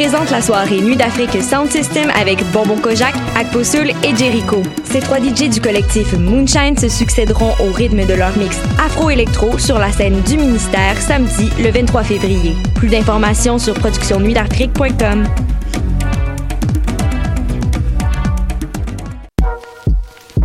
présente la soirée Nuit d'Afrique Sound System avec Bonbon Kojak, Akposul et Jericho. Ces trois DJ du collectif Moonshine se succéderont au rythme de leur mix afro-électro sur la scène du ministère samedi le 23 février. Plus d'informations sur productionnuitdafrique.com.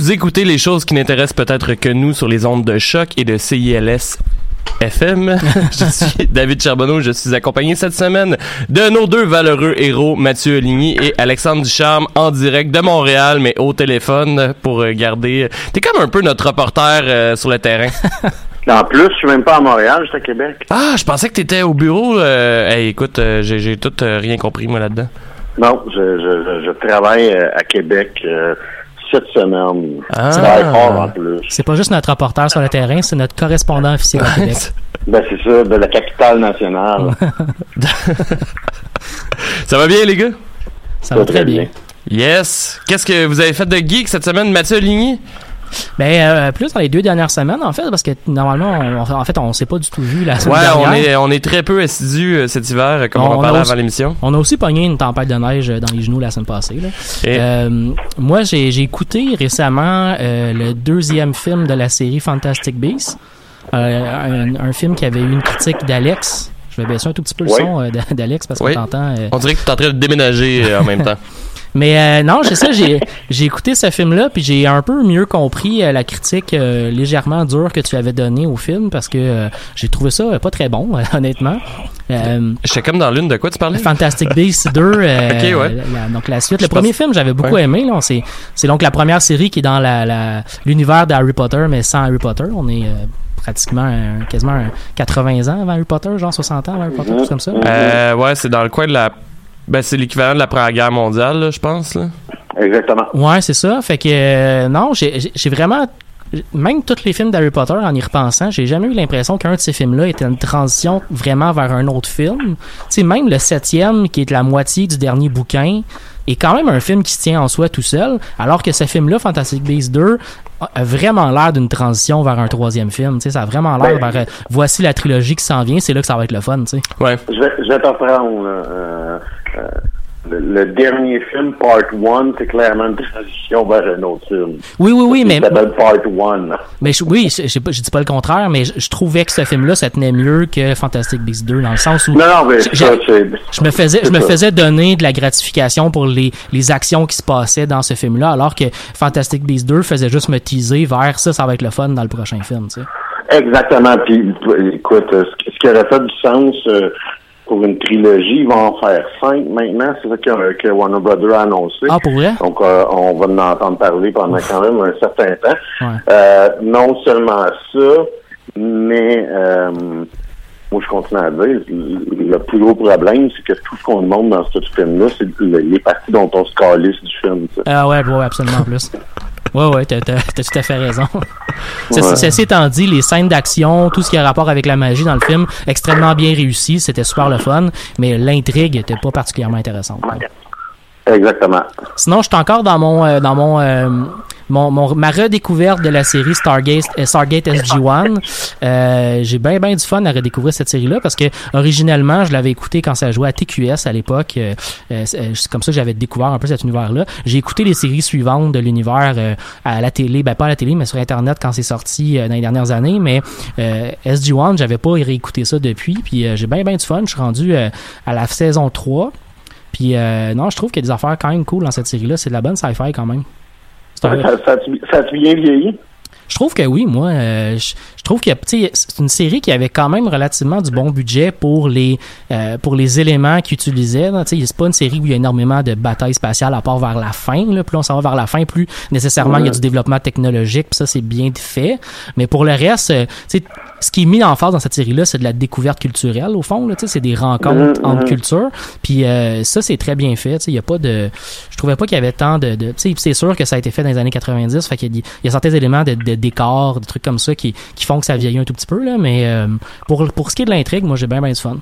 Vous écoutez les choses qui n'intéressent peut-être que nous sur les ondes de choc et de CILS FM. je suis David Charbonneau. Je suis accompagné cette semaine de nos deux valeureux héros, Mathieu Ligny et Alexandre Ducharme, en direct de Montréal, mais au téléphone pour garder. T'es comme un peu notre reporter euh, sur le terrain. En plus, je suis même pas à Montréal, je suis à Québec. Ah, je pensais que t'étais au bureau. Euh, hey, écoute, euh, j'ai, tout rien compris moi là-dedans. Non, je, je, je travaille à Québec cette semaine. Ah. Travaille fort en plus. C'est pas juste notre reporter sur le terrain, c'est notre correspondant officiel à Québec. Ben, c'est ça, de la capitale nationale. Ça va bien les gars? Ça va très bien. Yes. Qu'est-ce que vous avez fait de geek cette semaine, Mathieu Ligny? Ben, euh, plus dans les deux dernières semaines, en fait, parce que normalement, on, en fait, on s'est pas du tout vu la semaine Ouais, on dernière. est, on est très peu assidus euh, cet hiver, euh, comme on, On- en parlait a aussi- avant l'émission. On a aussi pogné une tempête de neige dans les genoux la semaine passée. Là. Et- Euh, moi, j'ai j'ai écouté récemment euh, le deuxième film de la série Fantastic Beasts. Euh, un, un film qui avait eu une critique d'Alex. Je vais baisser un tout petit peu le Oui. son euh, d'Alex parce qu'on Oui. t'entend. euh, On dirait que tu es en train de déménager euh, en même temps. Mais euh, non, c'est ça, j'ai j'ai écouté ce film-là, puis j'ai un peu mieux compris euh, la critique euh, légèrement dure que tu avais donnée au film, parce que euh, j'ai trouvé ça euh, pas très bon, euh, honnêtement. Euh, J'étais comme dans l'une de quoi tu parlais? Fantastic Beasts 2, euh, Ok, ouais. la- donc la suite. Je Le premier pense- film, j'avais beaucoup Ouais. aimé. là. C'est c'est donc la première série qui est dans la la- l'univers d'Harry Potter, mais sans Harry Potter. On est euh, pratiquement un- quasiment un 80 ans avant Harry Potter, genre 60 ans avant Harry Potter, tout comme ça. Euh, ouais, c'est dans le coin de la. Ben, c'est l'équivalent de la Première Guerre mondiale, là, je pense. Là. Exactement. Ouais, c'est ça. Fait que euh, non, j'ai vraiment même tous les films d'Harry Potter, en y repensant, j'ai jamais eu l'impression qu'un de ces films-là était une transition vraiment vers un autre film. Tu sais, même le septième, qui est la moitié du dernier bouquin, est quand même un film qui se tient en soi tout seul, alors que ce film-là, Fantastic Beasts 2, a vraiment l'air d'une transition vers un troisième film. Tu sais, ça a vraiment l'air Ben- vers euh, voici la trilogie qui s'en vient, c'est là que ça va être le fun, tu sais. Ouais. Je vais, je vais te reprendre. là. Euh, euh, le, le dernier film, Part 1, c'est clairement une transition vers un autre film. Oui, oui, oui, mais, Ça s'appelle Part 1. mais je- oui, je, je, je dis pas le contraire, mais je, je trouvais que ce film-là, ça tenait mieux que Fantastic Beasts 2, dans le sens où Non, non, mais ça, je me faisais, je me faisais donner de la gratification pour les, les actions qui se passaient dans ce film-là, alors que Fantastic Beasts 2 faisait juste me teaser vers ça, ça va être le fun dans le prochain film, tu sais. Exactement. Puis, écoute, ce qui- ce qui aurait fait du sens euh, pour une trilogie, ils vont en faire cinq maintenant. C'est ça que, que Warner Brothers a annoncé. Ah, pour vrai? Donc, euh, on va en entendre parler pendant quand même un certain temps. Ouais. Euh, non seulement ça, mais euh, moi, je continue à dire, le plus gros problème, c'est que tout ce qu'on demande dans ce film-là, c'est le- les parties dont on se calisse du film. Ah ouais, ouais, absolument plus. Ouais, ouais, t'as tout à fait raison. Ouais. ceci étant dit, les scènes d'action, tout ce qui a rapport avec la magie dans le film, extrêmement bien réussi, c'était super le fun, mais l'intrigue était pas particulièrement intéressante. Exactement. Sinon, je suis encore dans mon euh, dans mon, euh, mon, mon- ma redécouverte de la série Stargate euh, Stargate SG-1. Euh, j'ai bien bien du fun à redécouvrir cette série-là parce que originellement, je l'avais écouté quand ça jouait à TQS à l'époque. C'est comme ça que j'avais découvert un peu cet univers-là. J'ai écouté les séries suivantes de l'univers à la télé, ben pas à la télé, mais sur Internet quand c'est sorti dans les dernières années. Mais euh, SG-1, j'avais pas réécouté ça depuis. Puis j'ai bien bien du fun. Je suis rendu à la saison 3. Puis euh, non, je trouve qu'il y a des affaires quand même cool dans cette série-là. C'est de la bonne sci-fi quand même. Ça, ça, ça bien vieilli? je trouve que oui, moi, euh, je trouve que c'est une série qui avait quand même relativement du bon budget pour les euh, pour les éléments qu'ils utilisaient. c'est pas une série où il y a énormément de batailles spatiales à part vers la fin. Là. Plus on s'en va vers la fin, plus nécessairement il y a du développement technologique. Puis ça, c'est bien fait. Mais pour le reste, euh, ce qui est mis en face dans cette série-là, c'est de la découverte culturelle au fond. C'est des rencontres Mhm, entre mhm. cultures. Puis euh, ça, c'est très bien fait. Il y a pas de, je trouvais pas qu'il y avait tant de, c'est sûr que ça a été fait dans les années 90. Fait qu'il y a, il y a certains éléments de, de décor, de trucs comme ça qui, qui font que ça vieillit un tout petit peu là. Mais euh, pour pour ce qui est de l'intrigue, moi j'ai bien bien du fun.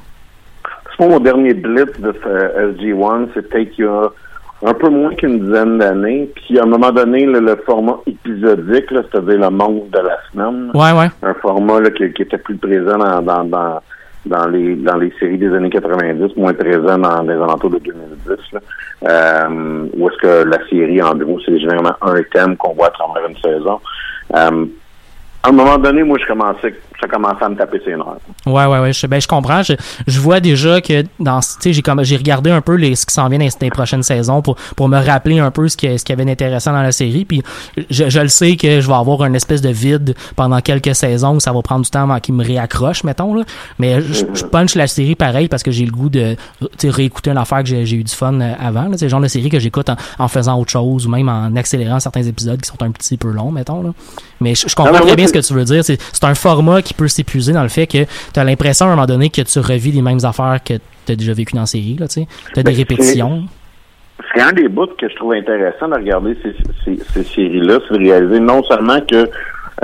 C'est mon dernier blitz de ce SG-1, c'est peut-être il y a un peu moins qu'une dizaine d'années. Puis à un moment donné, le, le format épisodique, c'est-à-dire le monde de la semaine, Ouais ouais. un format là, qui, qui était plus présent dans, dans, dans, dans les dans les séries des années 90, moins présent dans les alentours de 2010. Là. Euh, où est-ce que la série, en gros, c'est généralement un thème qu'on voit à travers une saison. Euh, à un moment donné, moi, je commençais, ça commençait à me taper ses nerfs. Ouais, ouais, ouais. Je, ben, je comprends. Je, je vois déjà que dans, tu sais, j'ai comme, j'ai regardé un peu les, ce qui s'en vient dans, les prochaines saisons pour, pour me rappeler un peu ce qui, ce qui avait d'intéressant dans la série. Puis, je, je le sais que je vais avoir une espèce de vide pendant quelques saisons où ça va prendre du temps avant qu'il me réaccroche, mettons, là. Mais je, je punch la série pareil parce que j'ai le goût de, réécouter une affaire que j'ai, j'ai eu du fun euh, avant. C'est le genre de série que j'écoute en, en faisant autre chose ou même en accélérant certains épisodes qui sont un petit peu longs, mettons, là. Mais je, comprends très bien ce que tu veux dire. C'est, c'est un format qui peut s'épuiser dans le fait que tu as l'impression à un moment donné que tu revis les mêmes affaires que tu as déjà vécu dans la série. Tu as des Ben, répétitions. c'est un des bouts que je trouve intéressant de regarder ces, ces, ces séries-là, c'est de réaliser non seulement que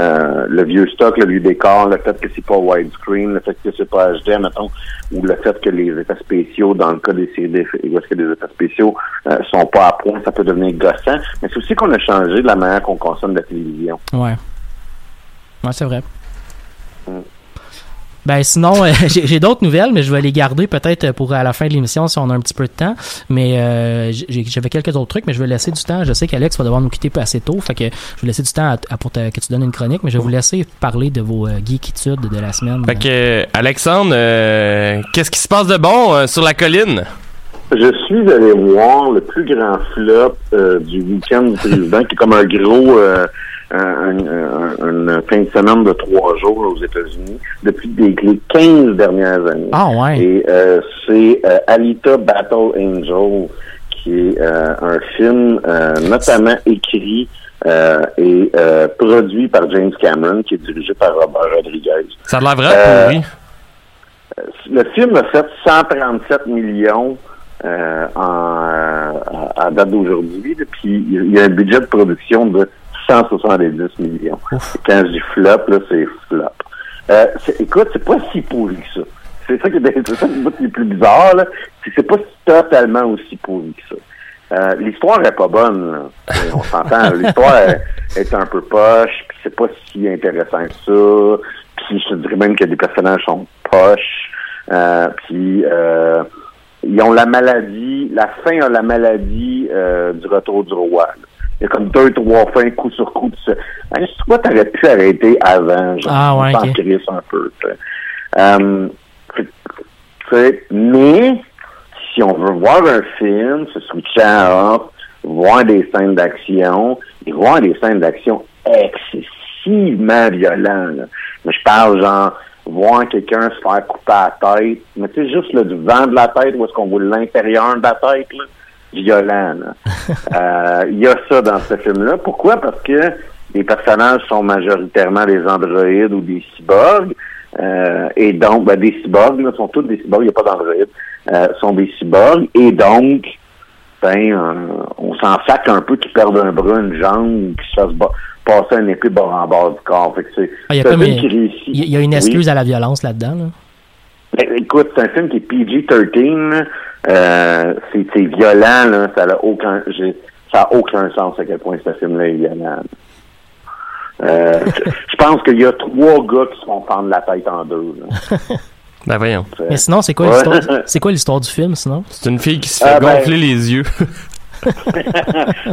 euh, le vieux stock, le vieux décor, le fait que c'est pas widescreen, le fait que c'est pas HD, mettons, ou le fait que les effets spéciaux, dans le cas des séries est-ce que les effets spéciaux euh, sont pas à point, ça peut devenir gossant, mais c'est aussi qu'on a changé de la manière qu'on consomme la télévision. Ouais. Ouais, c'est vrai. Ben sinon, euh, j'ai j'ai d'autres nouvelles, mais je vais les garder peut-être pour à la fin de l'émission si on a un petit peu de temps. Mais euh, j'ai- j'avais quelques autres trucs, mais je vais laisser du temps. Je sais qu'Alex va devoir nous quitter assez tôt, fait que je vais laisser du temps à, à- pour te- que tu donnes une chronique, mais je vais vous laisser parler de vos euh, geekitudes de la semaine. Fait que, euh, Alexandre, euh, qu'est-ce qui se passe de bon euh, sur la colline? Je suis allé voir le plus grand flop euh, du week-end du président, qui est comme un gros euh, un- un- un- une fin de semaine de trois jours aux États-Unis depuis les 15 dernières années. Ah ouais. Et euh, c'est euh, Alita Battle Angel, qui est euh, un film notamment écrit et produit par James Cameron, qui est dirigé par Robert Rodriguez. Ça a l'air Euh, pourri. Le film a fait 137 millions en, à, à date d'aujourd'hui, puis il y a un budget de production de 170 millions. Quand je dis flop, là, c'est flop. Euh, écoute, c'est pas si pourri que ça. C'est ça qui est, c'est ça le plus bizarre, là. C'est pas totalement aussi pourri que ça. Euh, l'histoire est pas bonne, là. Et on s'entend. l'histoire est, est un peu poche, puis c'est pas si intéressant que ça. Puis je te dirais même que les personnages sont poches. Euh, puis euh, ils ont la maladie, la fin a la maladie euh, du retour du roi. là. Il y a comme deux, trois fins, coup sur coup. Tu sais, Hein, quoi t'aurais pu arrêter avant? Genre, Ah, ouais, un peu. tu sais. Tu sais, mais si on veut voir un film, se switcher off, voir des scènes d'action, et voir des scènes d'action excessivement violentes. là. Mais je parle genre voir quelqu'un se faire couper la tête, mais tu sais, juste le du vent de la tête, où est-ce qu'on voit l'intérieur de la tête, là, violent. Euh, Il y a ça dans ce film-là. Pourquoi? Parce que les personnages sont majoritairement des androïdes ou des cyborgs. Euh, et donc, ben, des cyborgs, là, sont tous des cyborgs, il n'y a pas d'androïdes, euh, sont des cyborgs. Et donc, ben, on s'en sac un peu qu'ils perdent un bras, une jambe, qu'ils se fassent passer un épée bord en bord du corps. Ah, il y a une- y y a Oui. excuse à la violence là-dedans. Là. Ben, écoute, c'est un film qui est PG-13. Euh, c'est violent, là. Ça n'a aucun, ça a aucun sens à quel point ce film-là est violent. Euh, je- pense qu'il y a trois gars qui se font fendre la tête en deux. là. Ben voyons. Mais sinon, c'est quoi Ouais. l'histoire c'est quoi l'histoire du film sinon? C'est une fille qui se fait Ah, ben- gonfler les yeux.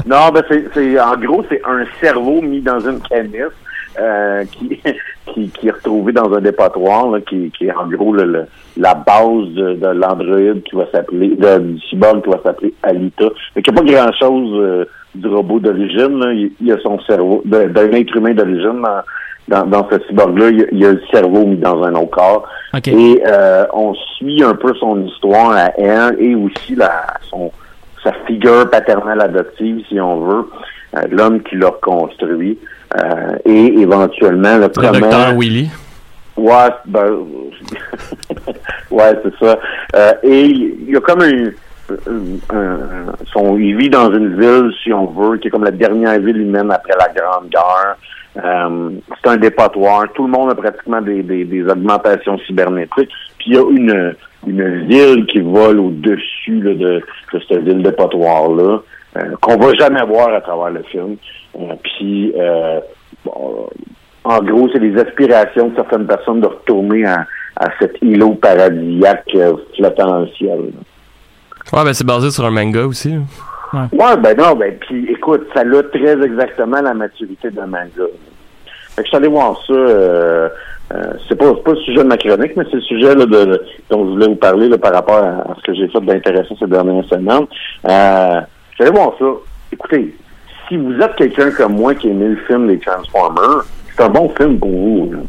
non, ben c'est, c'est en gros c'est un cerveau mis dans une canisse euh, qui, qui qui est retrouvé dans un dépotoir là, qui, qui est en gros le, le- la base de, de l'androïde qui va s'appeler du cyborg qui va s'appeler Alita. Mais qu'il n'y a pas grand chose du robot d'origine. Il, il y a son cerveau d'un être humain d'origine dans, dans, dans ce cyborg-là. Il, y a- il y a le cerveau mis dans un autre corps. Ok. Et euh, on suit un peu son histoire à elle et aussi la, son, sa figure paternelle adoptive, si on veut, euh, l'homme qui l'a reconstruit, euh, et éventuellement le comment... docteur Willy. Ouais, ben, ouais, c'est ça. Euh, et il y a comme un, un- un- son, il vit dans une ville, si on veut, qui est comme la dernière ville humaine après la Grande Guerre. Euh, c'est un dépotoir. Tout le monde a pratiquement des, des, des augmentations cybernétiques. Puis il y a une, une ville qui vole au-dessus de, de cette ville dépotoir-là, euh, qu'on va jamais voir à travers le film. Euh, puis, euh, bon, en gros, c'est les aspirations de certaines personnes de retourner à, à cet îlot paradisiaque euh, flottant dans le ciel. Ouais, ben c'est basé sur un manga aussi. Ouais, ben non, ben puis écoute, ça a très exactement la maturité d'un manga. Fait que je suis allé voir ça. Euh, euh, c'est pas, c'est pas le sujet de ma chronique, mais c'est le sujet là, de, de- dont je voulais vous parler là, par rapport à, à ce que j'ai fait d'intéressant ces dernières semaines. Euh, suis allé voir ça. Écoutez, si vous êtes quelqu'un comme moi qui aimait le film des Transformers, c'est un bon film pour vous. là.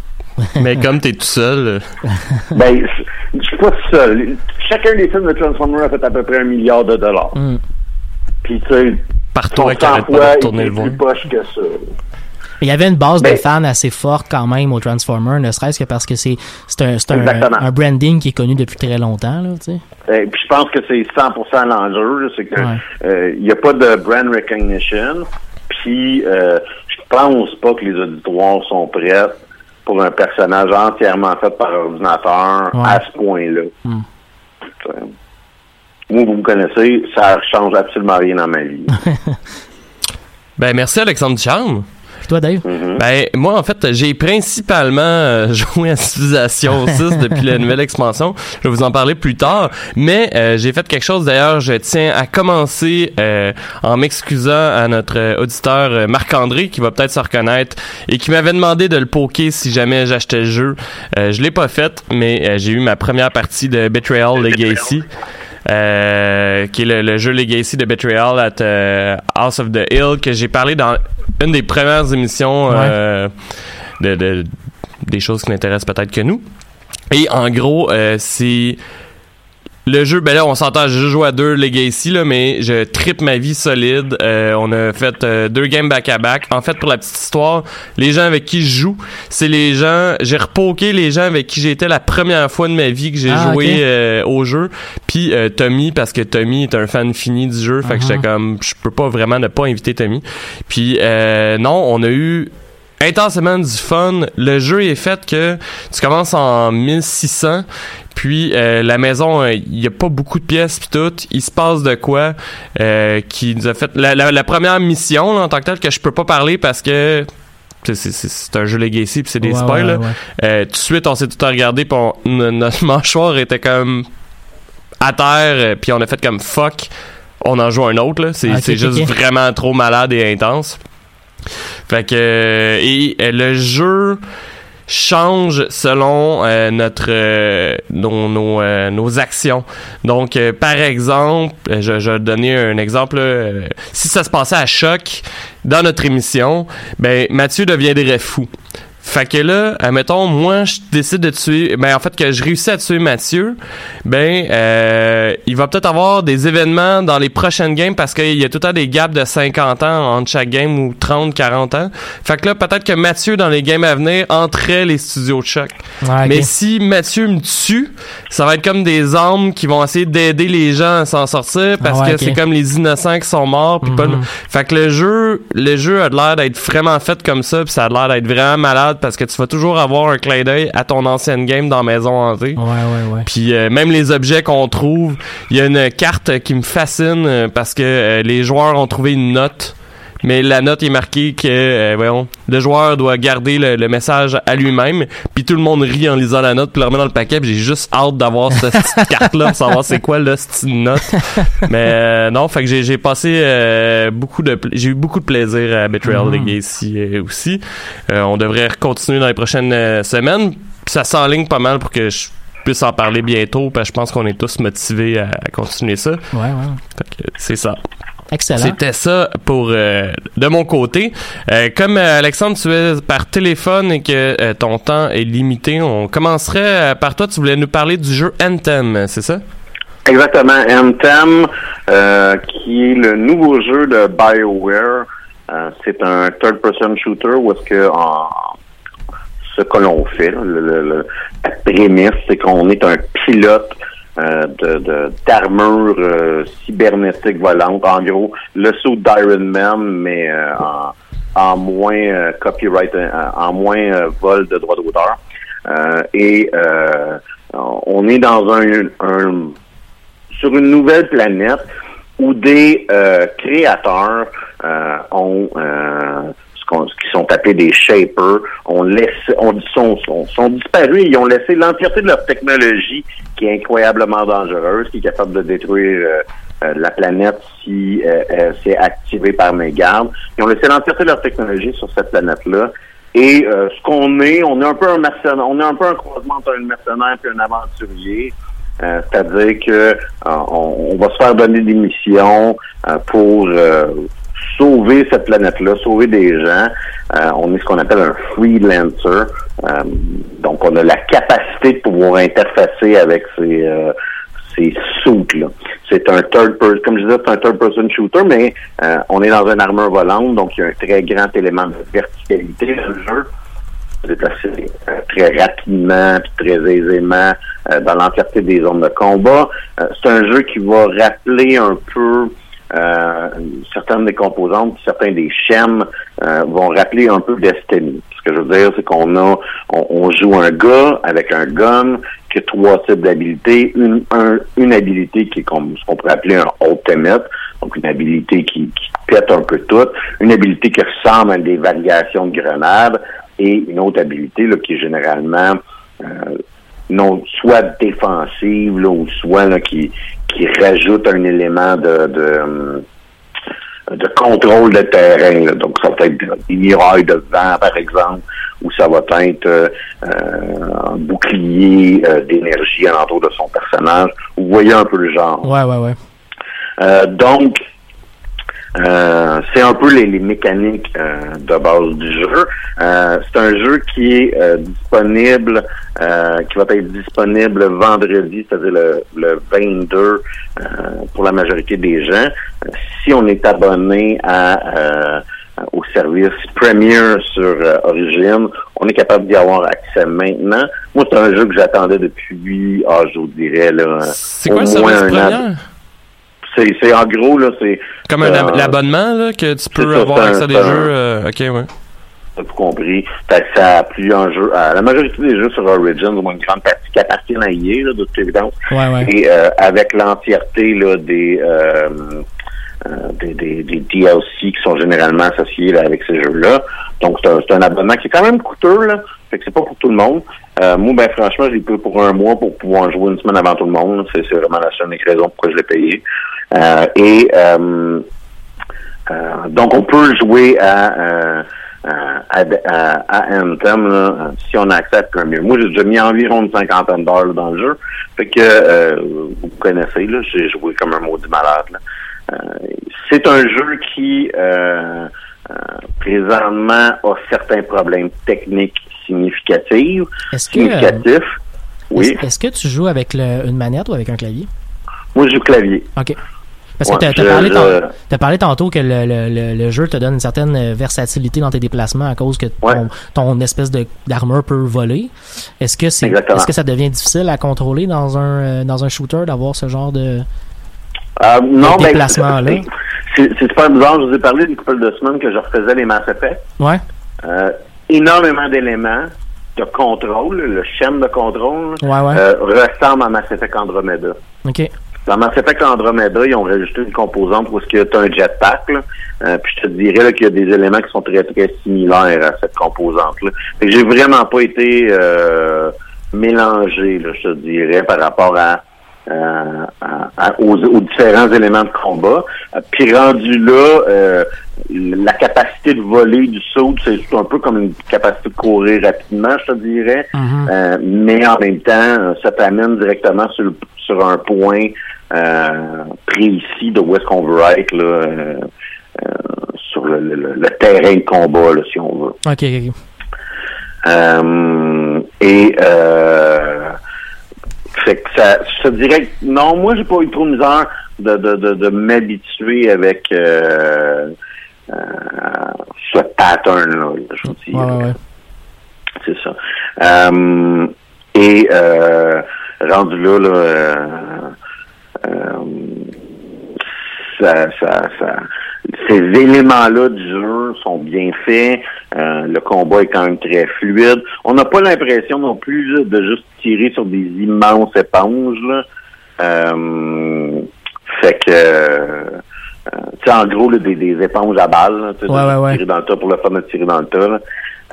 Mais comme t'es tout seul, euh, Ben, je suis pas seul. Chacun des films de Transformers a fait à peu près un milliard de dollars. Mm. Puis tu sais, partout son avec arrête pas de plus poche que ça. Il y avait une base de Ben- fans assez forte quand même au Transformer, ne serait-ce que parce que c'est c'est un, c'est un, un branding qui est connu depuis très longtemps. Là, tu sais. Euh, puis je pense que c'est 100% l'enjeu, c'est que Ouais. euh, il n'y a pas de brand recognition. Puis euh, je pense pas que les auditoires sont prêts pour un personnage entièrement fait par ordinateur Ouais. à ce point-là. Hmm. Euh, Moi, vous me connaissez, ça change absolument rien dans ma vie. Ben merci Alexandre Charme. Puis toi, Dave? Mhm. Ben moi en fait j'ai principalement euh, joué à Civilization 6 depuis la nouvelle expansion. Je vais vous en parler plus tard. Mais euh, j'ai fait quelque chose d'ailleurs. Je tiens à commencer euh, en m'excusant à notre euh, auditeur euh, Marc-André qui va peut-être se reconnaître et qui m'avait demandé de le poker si jamais j'achetais le jeu. Euh, je l'ai pas fait, mais euh, j'ai eu ma première partie de Betrayal Legacy. Euh, qui est le, le jeu Legacy de Betrayal at euh, House of the Hill que j'ai parlé dans une des premières émissions euh, de, de- des choses qui n'intéressent peut-être que nous. Et en gros, euh, c'est le jeu, ben là, on s'entend, j'ai joué à deux Legacy, là, mais je tripe ma vie solide. Euh, on a fait euh, deux games back-à-back. En fait, pour la petite histoire, les gens avec qui je joue, c'est les gens... J'ai repoké les gens avec qui j'étais la première fois de ma vie que j'ai Ah, joué euh, au jeu. Puis euh, Tommy, parce que Tommy est un fan fini du jeu, fait que Uh-huh. j'étais comme... Je peux pas vraiment ne pas inviter Tommy. Puis euh, non, on a eu intensément du fun. Le jeu est fait que tu commences en 1600, puis euh, la maison, euh, il y a pas beaucoup de pièces puis tout. Il se passe de quoi euh, qui nous a fait la, la- la première mission là, en tant que telle que je peux pas parler parce que c'est- un jeu legacy puis c'est des Ouais, spoils. ouais, là. ouais. Tout de suite, on s'est tout puis on- no- notre mâchoire était comme à terre, puis on a fait comme fuck, on en joue un autre. là. C'est Ah, juste vraiment trop malade et intense. Fait que et le jeu change selon euh, notre euh, nos euh, nos actions. Donc par exemple, je, je vais donner un exemple si ça se passait à choc dans notre émission, ben Mathieu deviendrait fou. Fait que là, admettons, moi, je décide de tuer, ben en fait que je réussis à tuer Mathieu, ben euh, il va peut-être avoir des événements dans les prochaines games parce qu'il y a tout le temps des gaps de 50 ans entre chaque game ou 30, 40 ans. Fait que là, peut-être que Mathieu, dans les games à venir, entrait les studios de choc. Mais si Mathieu me tue, ça va être comme des armes qui vont essayer d'aider les gens à s'en sortir parce Ah ouais, que c'est comme les innocents qui sont morts. puis pas le- Mhm. Fait que le jeu, le jeu a l'air d'être vraiment fait comme ça, puis ça a l'air d'être vraiment malade parce que tu vas toujours avoir un clin d'œil à ton ancienne game dans Maison Hantée. Ouais, ouais, ouais. Puis euh, même les objets qu'on trouve, il y a une carte qui me fascine euh, parce que euh, les joueurs ont trouvé une note. Mais la note est marquée que euh, voyons, le joueur doit garder le, le message à lui-même. Puis tout le monde rit en lisant la note, puis le remet dans le paquet. j'ai juste hâte d'avoir cette petite carte-là pour savoir c'est quoi là cette note. Mais euh, non, fait que j'ai passé euh, beaucoup de j'ai eu beaucoup de plaisir à Betrayal Mhm. Legacy euh, aussi. On devrait continuer dans les prochaines semaines. Ça s'enligne pas mal pour que je puisse en parler bientôt parce que je pense qu'on est tous motivés à, à continuer ça. Ouais, ouais. C'est ça. Excellent. C'était ça pour euh, de mon côté. Euh, comme euh, Alexandre, tu es par téléphone et que euh, ton temps est limité, on commencerait euh, par toi. Tu voulais nous parler du jeu Anthem, c'est ça? Exactement. Anthem, euh, qui est le nouveau jeu de BioWare. Euh, c'est un third-person shooter où est-ce que en- ce que l'on fait, là, le- le- le- la prémisse, c'est qu'on est un pilote euh, de de- d'armure euh, cybernétique volante. En gros, le saut d'Iron Man, mais euh, en, moins copyright, en moins vol de droit d'auteur. Et on est dans un, sur une nouvelle planète où des créateurs ont euh, qui sont appelés des shapers, ont laissé, ont, sont, sont, disparus ils ont laissé l'entièreté de leur technologie qui est incroyablement dangereuse, qui est capable de détruire euh, euh, la planète si euh, elle s'est activée par mes gardes. Ils ont laissé l'entièreté de leur technologie sur cette planète-là. Et euh, ce qu'on est, on est un peu un mercenaire, on est un peu un croisement entre un mercenaire et un aventurier. Euh, C'est-à-dire que euh, on, va se faire donner des missions euh, pour euh, sauver cette planète-là, sauver des gens. Euh, on est ce qu'on appelle un freelancer. Euh, donc, on a la capacité de pouvoir interfacer avec ces, euh, ces suits-là. C'est un third person, comme je disais, c'est un third person shooter, mais euh, on est dans une armure volante, donc il y a un très grand élément de verticalité dans le jeu déplacer euh, très rapidement puis très aisément euh, dans l'entièreté des zones de combat. Euh, c'est un jeu qui va rappeler un peu euh, certaines des composantes, certains des schèmes euh, vont rappeler un peu Destiny. Ce que je veux dire, c'est qu'on a, on, on joue un gars avec un gun qui a trois types d'habilités. Une, un- une habilité qui est comme ce qu'on pourrait appeler un ultimate, donc une habilité qui, qui pète un peu tout. Une habilité qui ressemble à des variations de grenades et une autre habilité là, qui est généralement euh, non soit défensive là, ou soit là, qui, qui rajoute un élément de, de, hum, de contrôle de terrain. là. Donc, ça peut être des murailles de vent, par exemple, ou ça va être euh, euh, un bouclier euh, d'énergie alentour de son personnage. Vous voyez un peu le genre. Ouais, ouais, ouais. Euh, donc, euh, c'est un peu les, les mécaniques euh, de base du jeu. Euh, c'est un jeu qui est euh, disponible, euh, qui va être disponible vendredi, c'est-à-dire le, le 22 euh, pour la majorité des gens. Si on est abonné à euh, au service Premier sur euh, Origin, on est capable d'y avoir accès maintenant. Moi, c'est un jeu que j'attendais depuis, ah, je vous dirais, là, C'est au quoi le moins service un an. première? C'est, c'est en gros, là, c'est. Comme un euh, ab- l'abonnement là, que tu peux ça, avoir un- accès à des un- jeux. euh, ok, ouais. T'as tout compris. T'as accès à plusieurs jeux. À la majorité des jeux sur Origin, au moins une grande partie qui appartiennent à EA, là, de toute évidence. Ouais, ouais. Et euh, avec l'entièreté là, des, euh, euh, des, des, des DLC qui sont généralement associés là, avec ces jeux-là. Donc, c'est un, c'est un abonnement qui est quand même coûteux. Là. Fait que c'est pas pour tout le monde. Euh, moi, ben franchement, je l'ai pris pour un mois pour pouvoir jouer une semaine avant tout le monde. C'est c'est vraiment la seule raison pourquoi je l'ai payé. Euh, et euh, euh, donc, on peut jouer à, à, à, à Anthem là, si on accepte un mieux. Moi, j'ai déjà mis environ une cinquantaine d'heures dans le jeu. Fait que euh, vous connaissez, là, j'ai joué comme un maudit malade. Là. Euh, c'est un jeu qui euh, euh, présentement a certains problèmes techniques significatifs. Est-ce que, significatifs. Oui. Est-ce est-ce que tu joues avec le- une manette ou avec un clavier? Moi, je joue clavier. OK. Parce Ouais, que tu as, parlé, tantôt que le, le- le- le jeu te donne une certaine versatilité dans tes déplacements à cause que ton, ton espèce d'armure peut voler. Est-ce que c'est Exactement. est-ce que ça devient difficile à contrôler dans un euh, dans un shooter d'avoir ce genre de Euh, non, de ben, déplacement-là? c'est c'est super bizarre. Je vous ai parlé d'une couple de semaines que je refaisais les Mass Effect. Ouais. Euh, énormément d'éléments de contrôle, le chaîne de contrôle, Ouais, ouais. euh, ressemble à Mass Effect Andromeda. OK. Dans Mass Effect Andromeda, ils ont rajouté une composante où est-ce que tu as un jetpack. Là. Euh, puis je te dirais qu'il y a des éléments qui sont très, très similaires à cette composante-là. Fait que j'ai vraiment pas été euh, mélangé, là, je te dirais, par rapport à, euh, à- aux, aux différents éléments de combat. Euh, Puis rendu là, euh, la capacité de voler du saut, c'est un peu comme une capacité de courir rapidement, je te dirais. Euh, mais en même temps, euh, ça t'amène directement sur, le- sur un point euh, précis de où est-ce qu'on veut être là, euh, euh, sur le, le- le terrain de combat, là, si on veut. OK, OK, OK. Euh, et euh, fait que ça, je te dirais que non, moi j'ai pas eu trop de misère de, de, de, de m'habituer avec euh, euh, ce pattern-là, là, je vous dis. Ouais, ouais. C'est ça. Euh, et euh, rendu là, là euh, euh, ça, ça, ça, ces éléments-là du jeu sont bien faits. Euh, le combat est quand même très fluide. On n'a pas l'impression non plus là, de juste tirer sur des immenses éponges. Là. Euh, fait que, euh, tu sais, en gros, là, des, des éponges à balles, tu sais, Ouais, ouais, tirer dans le tas pour le fun de tirer dans le tas. Là.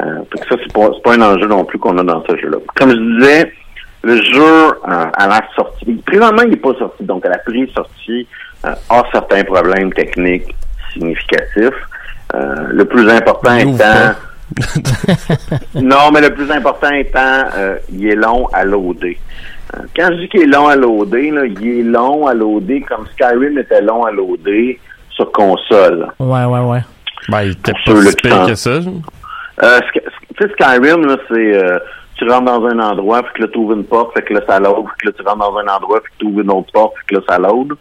Euh, fait que ça, c'est pas, pas un enjeu non plus qu'on a dans ce jeu-là. Comme je disais, le jeu, euh, à la sortie, présentement, il n'est pas sorti, donc à la pré-sortie, euh, a certains problèmes techniques significatifs. Euh, le plus important étant... non, mais le plus important étant, euh, il est long à loader. Euh, Quand je dis qu'il est long à loader, là, il est long à loader comme Skyrim était long à loader sur console. Ouais, ouais, ouais. Ben, il était pas si pire que ça. Euh, tu sais, Skyrim, là, c'est euh, tu rentres dans un endroit, puis que là, tu ouvres une porte, fait que là, ça load, puis que là, tu rentres dans un endroit, puis que tu ouvres une autre porte, puis que là, ça load.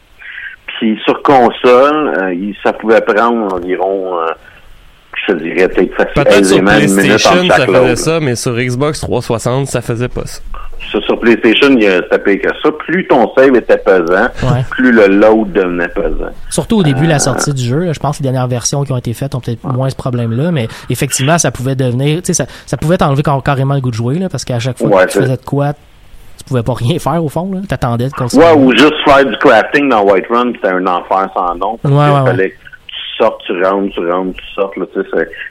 Sur console, euh, ça pouvait prendre environ, euh, je dirais, peut-être Peut-être sur facilement une minute PlayStation, ça faisait ça, mais sur Xbox 360, ça faisait pas ça. Sur PlayStation, il y a- c'était pire que ça. Plus ton save était pesant, Ouais. plus le load devenait pesant. Surtout au début de Euh, la sortie du jeu, là, je pense que les dernières versions qui ont été faites ont peut-être moins ce problème-là, mais effectivement, ça pouvait devenir, tu sais, ça, ça pouvait t'enlever car- carrément le goût de jouer, là, parce qu'à chaque fois Ouais, que tu faisais de quoi, pouvais pas rien faire au fond, là. T'attendais de continuer. Ouais, ou juste faire du crafting dans Whiterun, c'était un enfer sans nom. Ouais, ouais, fallait que tu sortes, tu rentres, tu rentres, tu sortes. Là, tu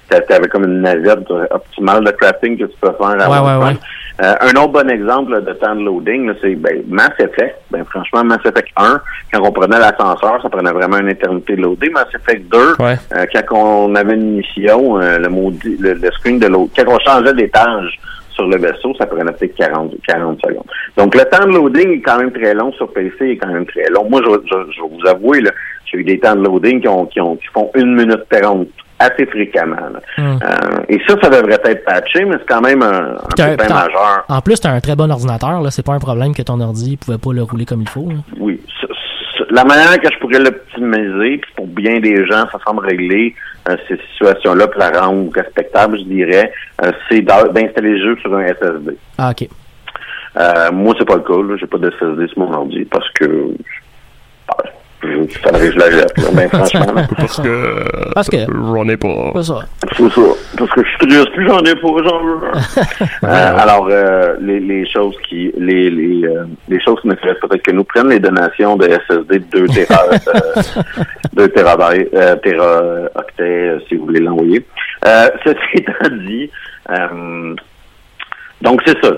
sais, t'avais comme une navette optimale de crafting que tu peux faire à Ouais, ouais, ouais. Euh, un autre bon exemple là, de temps de loading, c'est ben, Mass Effect. Ben, franchement, Mass Effect 1, quand on prenait l'ascenseur, ça prenait vraiment une éternité de loader. Mass Effect 2, Ouais. euh, quand on avait une mission, euh, le, maudit, le, le screen de l'autre, quand on changeait d'étage sur le vaisseau, ça prenait peut-être 40, 40 secondes. Donc, le temps de loading est quand même très long sur PC, il est quand même très long. Moi, je, je, je vais vous avouer, là, j'ai eu des temps de loading qui, ont, qui, ont, qui font une minute 40 assez fréquemment. Hum. Euh, et ça, ça devrait être patché, mais c'est quand même un, un t'as- majeur. En plus, t'as un très bon ordinateur, là. C'est pas un problème que ton ordi pouvait pas le rouler comme il faut, là. Oui. La manière que je pourrais l'optimiser, puis pour bien des gens, ça semble régler euh, ces situations-là, pour la rendre respectable, je dirais, euh, c'est d'installer le jeu sur un SSD. Ah, ok. Euh, moi, c'est pas le cas. J'ai pas de SSD sur mon ordi parce que ah, je, faudrait que je la jette. là. Ben, franchement. Parce que. Parce que- pas. Pas ça. C'est ça. Parce que je suis triste, plus j'en ai pas, j'en veux. Euh, alors, euh, les, les choses qui, les, les, euh, les choses qui m'intéressent peut-être que nous prennent les donations de SSD de 2 téra, euh, 2 térabytes, euh, téraoctets, euh, si vous voulez l'envoyer. Euh, ceci étant dit, euh, Donc c'est ça.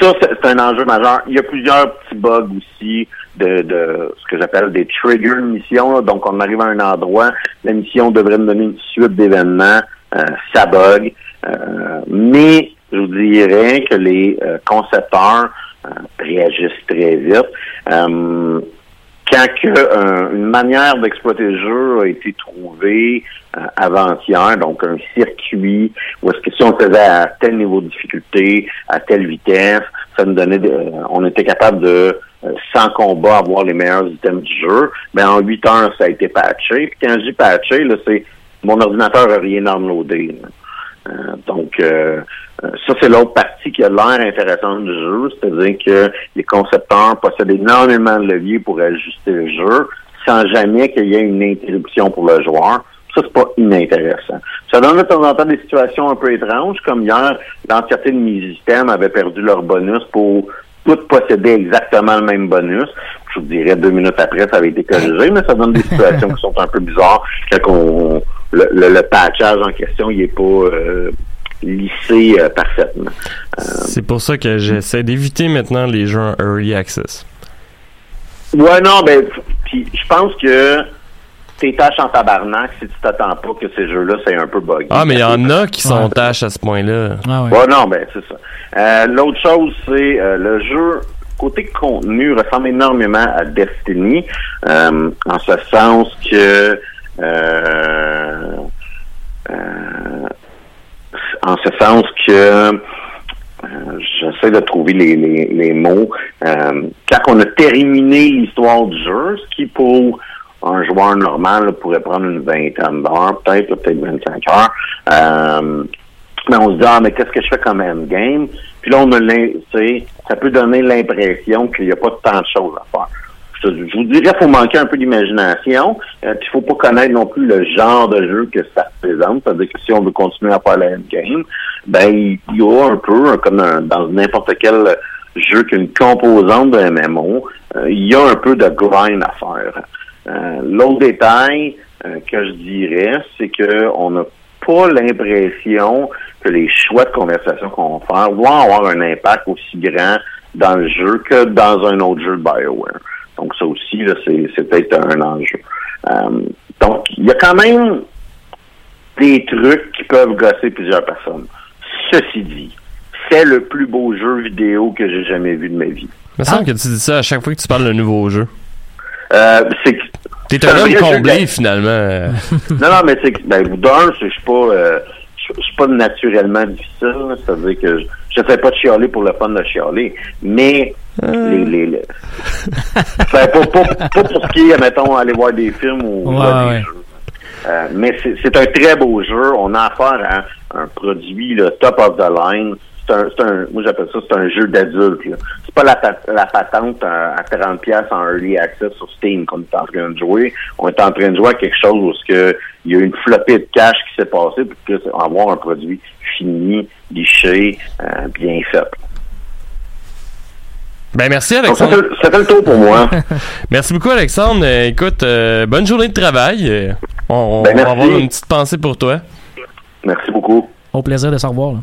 Ça, c'est un enjeu majeur. Il y a plusieurs petits bugs aussi de, de ce que j'appelle des trigger missions. là. Donc on arrive à un endroit, la mission devrait me donner une suite d'événements, ça bug. Euh, mais je vous dirais que les euh, concepteurs euh, réagissent très vite. Euh, quand que, euh, une manière d'exploiter le jeu a été trouvée euh, avant-hier, donc un circuit où est-ce que si on faisait à tel niveau de difficulté, à telle vitesse, ça nous donnait, de- euh, on était capable de euh, sans combat avoir les meilleurs items du jeu. Mais en 8 heures, ça a été patché. Puis quand je dis patché, là, c'est mon ordinateur a rien downloadé. Euh, donc, euh, euh, ça, c'est l'autre partie qui a l'air intéressante du jeu, c'est-à-dire que les concepteurs possèdent énormément de leviers pour ajuster le jeu sans jamais qu'il y ait une interruption pour le joueur. Ça, c'est pas inintéressant. Ça donne de temps en temps des situations un peu étranges, comme hier, l'entièreté de mes items avaient perdu leur bonus pour toutes posséder exactement le même bonus. Je vous dirais deux minutes après, ça avait été corrigé, mais ça donne des situations qui sont un peu bizarres quand on, le, le, le patchage en question, il est pas euh, lissé euh, parfaitement. C'est pour ça que j'essaie d'éviter maintenant les jeux en early access. Ouais, non, ben, puis je pense que tes tâches en tabarnak si tu t'attends pas que ces jeux-là, c'est un peu buggy. Ah, mais il y en a qui sont Ouais. tâches à ce point-là. Ah ouais. Ouais, non, ben, c'est ça. Euh, L'autre chose, c'est euh, le jeu, côté contenu, ressemble énormément à Destiny, euh, en ce sens que, euh, euh, en ce sens que, euh, j'essaie de trouver les, mots, euh, quand on a terminé l'histoire du jeu, ce qui pour un joueur normal pourrait prendre une vingtaine d'heures, peut-être, peut-être 25 heures, euh, mais on se dit, ah, mais qu'est-ce que je fais comme endgame? Puis là, on a ça peut donner l'impression qu'il n'y a pas tant de choses à faire. Je, vous dirais, il faut manquer un peu d'imagination. Euh, puis il faut pas connaître non plus le genre de jeu que ça représente. C'est-à-dire que si on veut continuer à faire le endgame, ben, il y a un peu, comme un- dans n'importe quel jeu qui a une composante de MMO, euh, il y a un peu de grind à faire. Euh, L'autre détail euh, que je dirais, c'est que on n'a pas l'impression que les choix de conversation qu'on va faire vont avoir un impact aussi grand dans le jeu que dans un autre jeu de BioWare. Donc ça aussi, c'est, peut-être un enjeu. Euh, donc, il y a quand même des trucs qui peuvent gosser plusieurs personnes. Ceci dit, c'est le plus beau jeu vidéo que j'ai jamais vu de ma vie. Il me semble que tu dis ça à chaque fois que tu parles d'un nouveau jeu. Euh, c'est T'es un homme comblé, finalement. non, non, mais c'est que, ben, d'un, c'est- je suis pas, euh, je suis pas naturellement difficile, c'est-à-dire que je, je fais pas de chialer pour le fun de chialer, mais les, les, les- Ben, pas, pas, pas pour ce qui est, mettons, aller voir des films ou Ouais, des ouais. jeux. Euh, mais c'est un très beau jeu. On a affaire à un produit là, top of the line. C'est un, c'est un, moi j'appelle ça c'est un jeu d'adulte. là. C'est pas la, pa- la patente euh, à 30 pièces en early access sur Steam qu'on est en train de jouer. On est en train de jouer à quelque chose où ce que il y a une flopée de cash qui s'est passée pour que avoir un produit fini, liché, euh, bien fait. Ben, merci, Donc ça Alexandre. fait, ça fait le tour pour moi. Merci beaucoup, Alexandre. Euh, écoute, euh, bonne journée de travail. Euh, on, on Ben, va avoir une petite pensée pour toi. Merci beaucoup. Au plaisir de se revoir. là.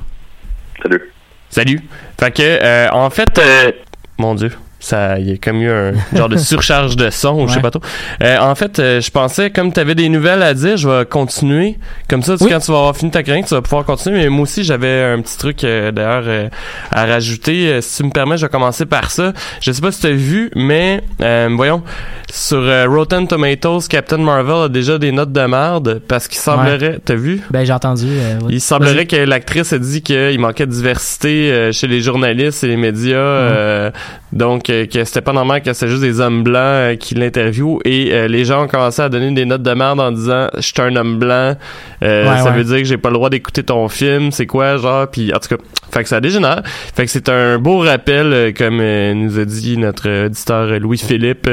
Salut. Salut. Fait que, euh, en fait, euh, mon Dieu, ça, il y a comme eu un genre de surcharge de son, ou je sais Ouais. pas trop. Euh, en fait, euh, je pensais, comme tu avais des nouvelles à dire, je vais continuer. Comme ça, tu- Oui. quand tu vas avoir fini ta chronique, tu vas pouvoir continuer. Mais moi aussi, j'avais un petit truc, euh, d'ailleurs, euh, à rajouter. Euh, si tu me permets, je vais commencer par ça. Je sais pas si tu as vu, mais, euh, voyons, sur Rotten Tomatoes, Captain Marvel a déjà des notes de merde parce qu'il semblerait, t'as vu? Ben, j'ai entendu. ouais. Il semblerait que l'actrice a dit qu'il manquait de diversité euh, chez les journalistes et les médias. euh, donc, que c'était pas normal que c'était juste des hommes blancs euh, qui l'interviewent. Et euh, les gens ont commencé à donner des notes de merde en disant « Je suis un homme blanc. Euh, Ouais, Ça ouais. veut dire que j'ai pas le droit d'écouter ton film. C'est quoi, genre? » Puis, en tout cas, fait que ça dégénère. Fait que c'est un beau rappel, comme nous a dit notre auditeur Louis-Philippe,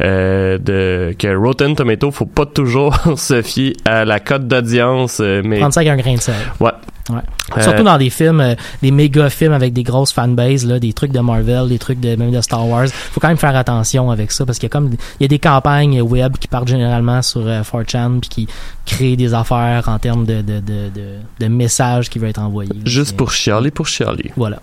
euh, de que Rotten Tomato, faut pas toujours se fier à la cote d'audience. mais Prendre ça avec un grain de sel. Ouais. Ouais. Surtout dans des films, des méga films avec des grosses fanbases, là, des trucs de Marvel, des trucs de même de Star Wars. Faut quand même faire attention avec ça parce qu'il y a comme il y a des campagnes web qui partent généralement sur euh, 4chan puis qui créent des affaires en termes de de, de, de, de messages qui veulent être envoyés. Juste pour chialer, pour chialer. voilà.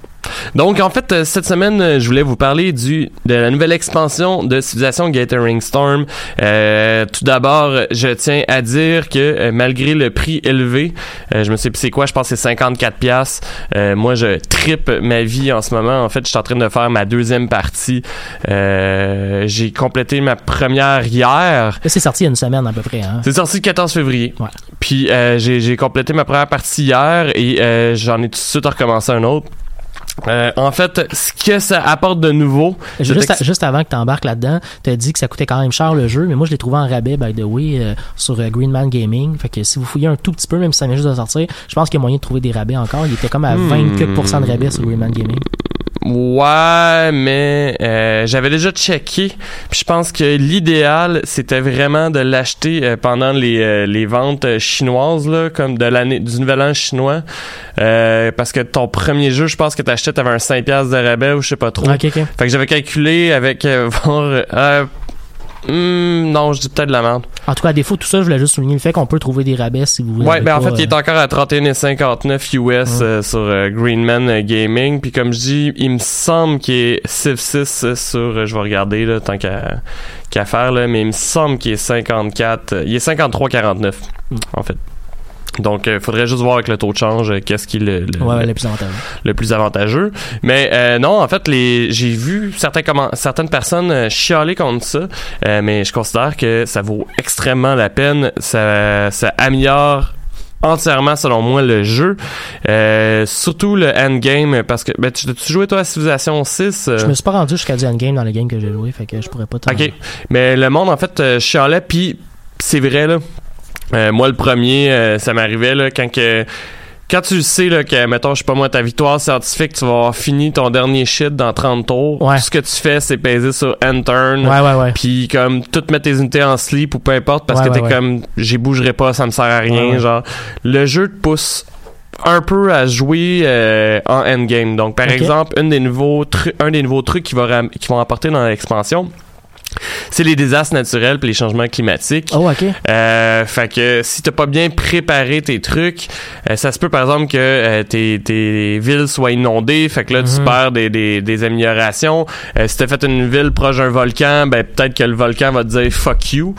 Donc, en fait, euh, cette semaine, euh, je voulais vous parler du de la nouvelle expansion de Civilization Gathering Storm. Euh, tout d'abord, je tiens à dire que euh, malgré le prix élevé, euh, je me sais plus c'est quoi, je pense que c'est 54 pièces. moi, je tripe ma vie en ce moment. En fait, je suis en train de faire ma deuxième partie. Euh, J'ai complété ma première hier. C'est sorti il y a une semaine à peu près. Hein? C'est sorti le 14 février. Ouais. Puis euh, j'ai complété ma première partie hier et euh, j'en ai tout de suite recommencé un autre. Euh, en fait, ce que ça apporte de nouveau, Juste, à- juste avant que tu embarques là-dedans, tu as dit que ça coûtait quand même cher le jeu, mais moi je l'ai trouvé en rabais, by the way, euh, sur euh, Greenman Gaming. Fait que si vous fouillez un tout petit peu, même si ça vient juste de sortir, je pense qu'il y a moyen de trouver des rabais encore. Il était comme à 20 quelques pourcents de rabais sur Greenman Gaming. Ouais, mais euh, j'avais déjà checké. Puis je pense que l'idéal, c'était vraiment de l'acheter euh, pendant les, euh, les ventes euh, chinoises, là, comme de l'année du nouvel an chinois. Euh, parce que ton premier jeu, je pense que t'achetais, t'avais un 5$ piastres de rabais ou je sais pas trop. Ok, ok. Fait que j'avais calculé avec euh, voir, hmm, non, je dis peut-être de la merde. En tout cas, à défaut de tout ça, je voulais juste souligner le fait qu'on peut trouver des rabais si vous voulez. Ouais, ben en fait, il est euh, encore à 31,59 US euh, sur euh, Greenman euh, Gaming. Puis comme je dis, il me semble qu'il est Civ 6 euh, sur, je vais regarder là, tant qu'à faire là, mais il me semble qu'il est 54, euh, il est 53,49 Mm. en fait. Donc, il faudrait juste voir avec le taux de change euh, qu'est-ce qui est le, le- Ouais, le- le plus avantageux. le plus avantageux. Mais euh, non, en fait, les j'ai vu certains comment, certaines personnes euh, chialer contre ça, euh, mais je considère que ça vaut extrêmement la peine. Ça, ça améliore entièrement selon moi le jeu Euh, surtout le endgame parce que ben, tu tu joué toi à Civilization 6 euh, Je me suis pas rendu jusqu'à du endgame dans le game que j'ai joué, fait que je pourrais pas te. OK. Mais le monde, en fait, euh, chialait, puis c'est vrai, là. Euh, moi, le premier, euh, ça m'arrivait, là, quand que... Quand tu sais là, que, mettons, je sais pas moi, ta victoire scientifique, tu vas avoir fini ton dernier shit dans 30 tours. Ouais. Tout ce que tu fais, c'est peser sur Enter. Ouais, ouais, ouais. Puis comme tout mettre tes unités en sleep ou peu importe parce Ouais, que t'es ouais, ouais. comme j'y bougerai pas, ça me sert à rien. Ouais, ouais. Genre le jeu te pousse un peu à jouer euh, en endgame. Donc par exemple, une des nouveaux un des nouveaux trucs qui va qui vont apporter dans l'expansion, c'est les désastres naturels puis les changements climatiques. Oh, ok. Euh, fait que si t'as pas bien préparé tes trucs, euh, ça se peut par exemple que euh, tes, tes villes soient inondées, fait que là tu Mhm. perds des, des, des améliorations. Euh, si t'as fait une ville proche d'un volcan, ben peut-être que le volcan va te dire fuck you.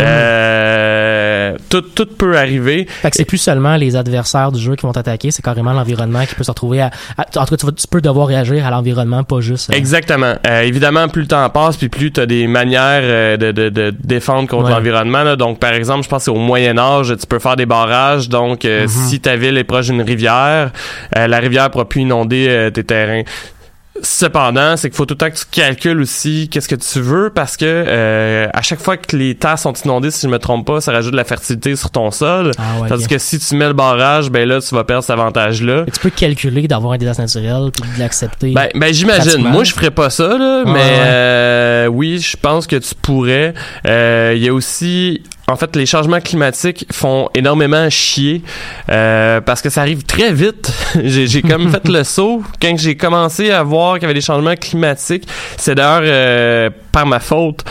Euh, tout, tout peut arriver. Fait que c'est plus seulement les adversaires du jeu qui vont t'attaquer, c'est carrément l'environnement qui peut se retrouver à. à- en tout cas, tu, vas- tu peux devoir réagir à l'environnement, pas juste. Exactement. Évidemment, plus le temps passe, puis plus tu as des manières euh, de, de, de défendre contre Ouais. l'environnement. là. Donc, par exemple, je pense au Moyen Âge, tu peux faire des barrages. Donc, euh, Mhm. si ta ville est proche d'une rivière, euh, la rivière pourra plus inonder tes terrains. Cependant, c'est qu'il faut tout le temps que tu calcules aussi qu'est-ce que tu veux parce que euh, à chaque fois que les terres sont inondées, si je me trompe pas, ça rajoute de la fertilité sur ton sol. Ah ouais, Tandis que si tu mets le barrage, ben là, tu vas perdre cet avantage-là. Tu peux calculer d'avoir un désastre naturel puis de l'accepter. Ben, ben j'imagine. Moi, je ferais pas ça, là, mais ouais. euh, oui, je pense que tu pourrais. Euh, Il y a aussi... En fait, les changements climatiques font énormément chier euh, parce que ça arrive très vite. j'ai comme fait le saut quand j'ai commencé à voir qu'il y avait des changements climatiques. C'est d'ailleurs euh, par ma faute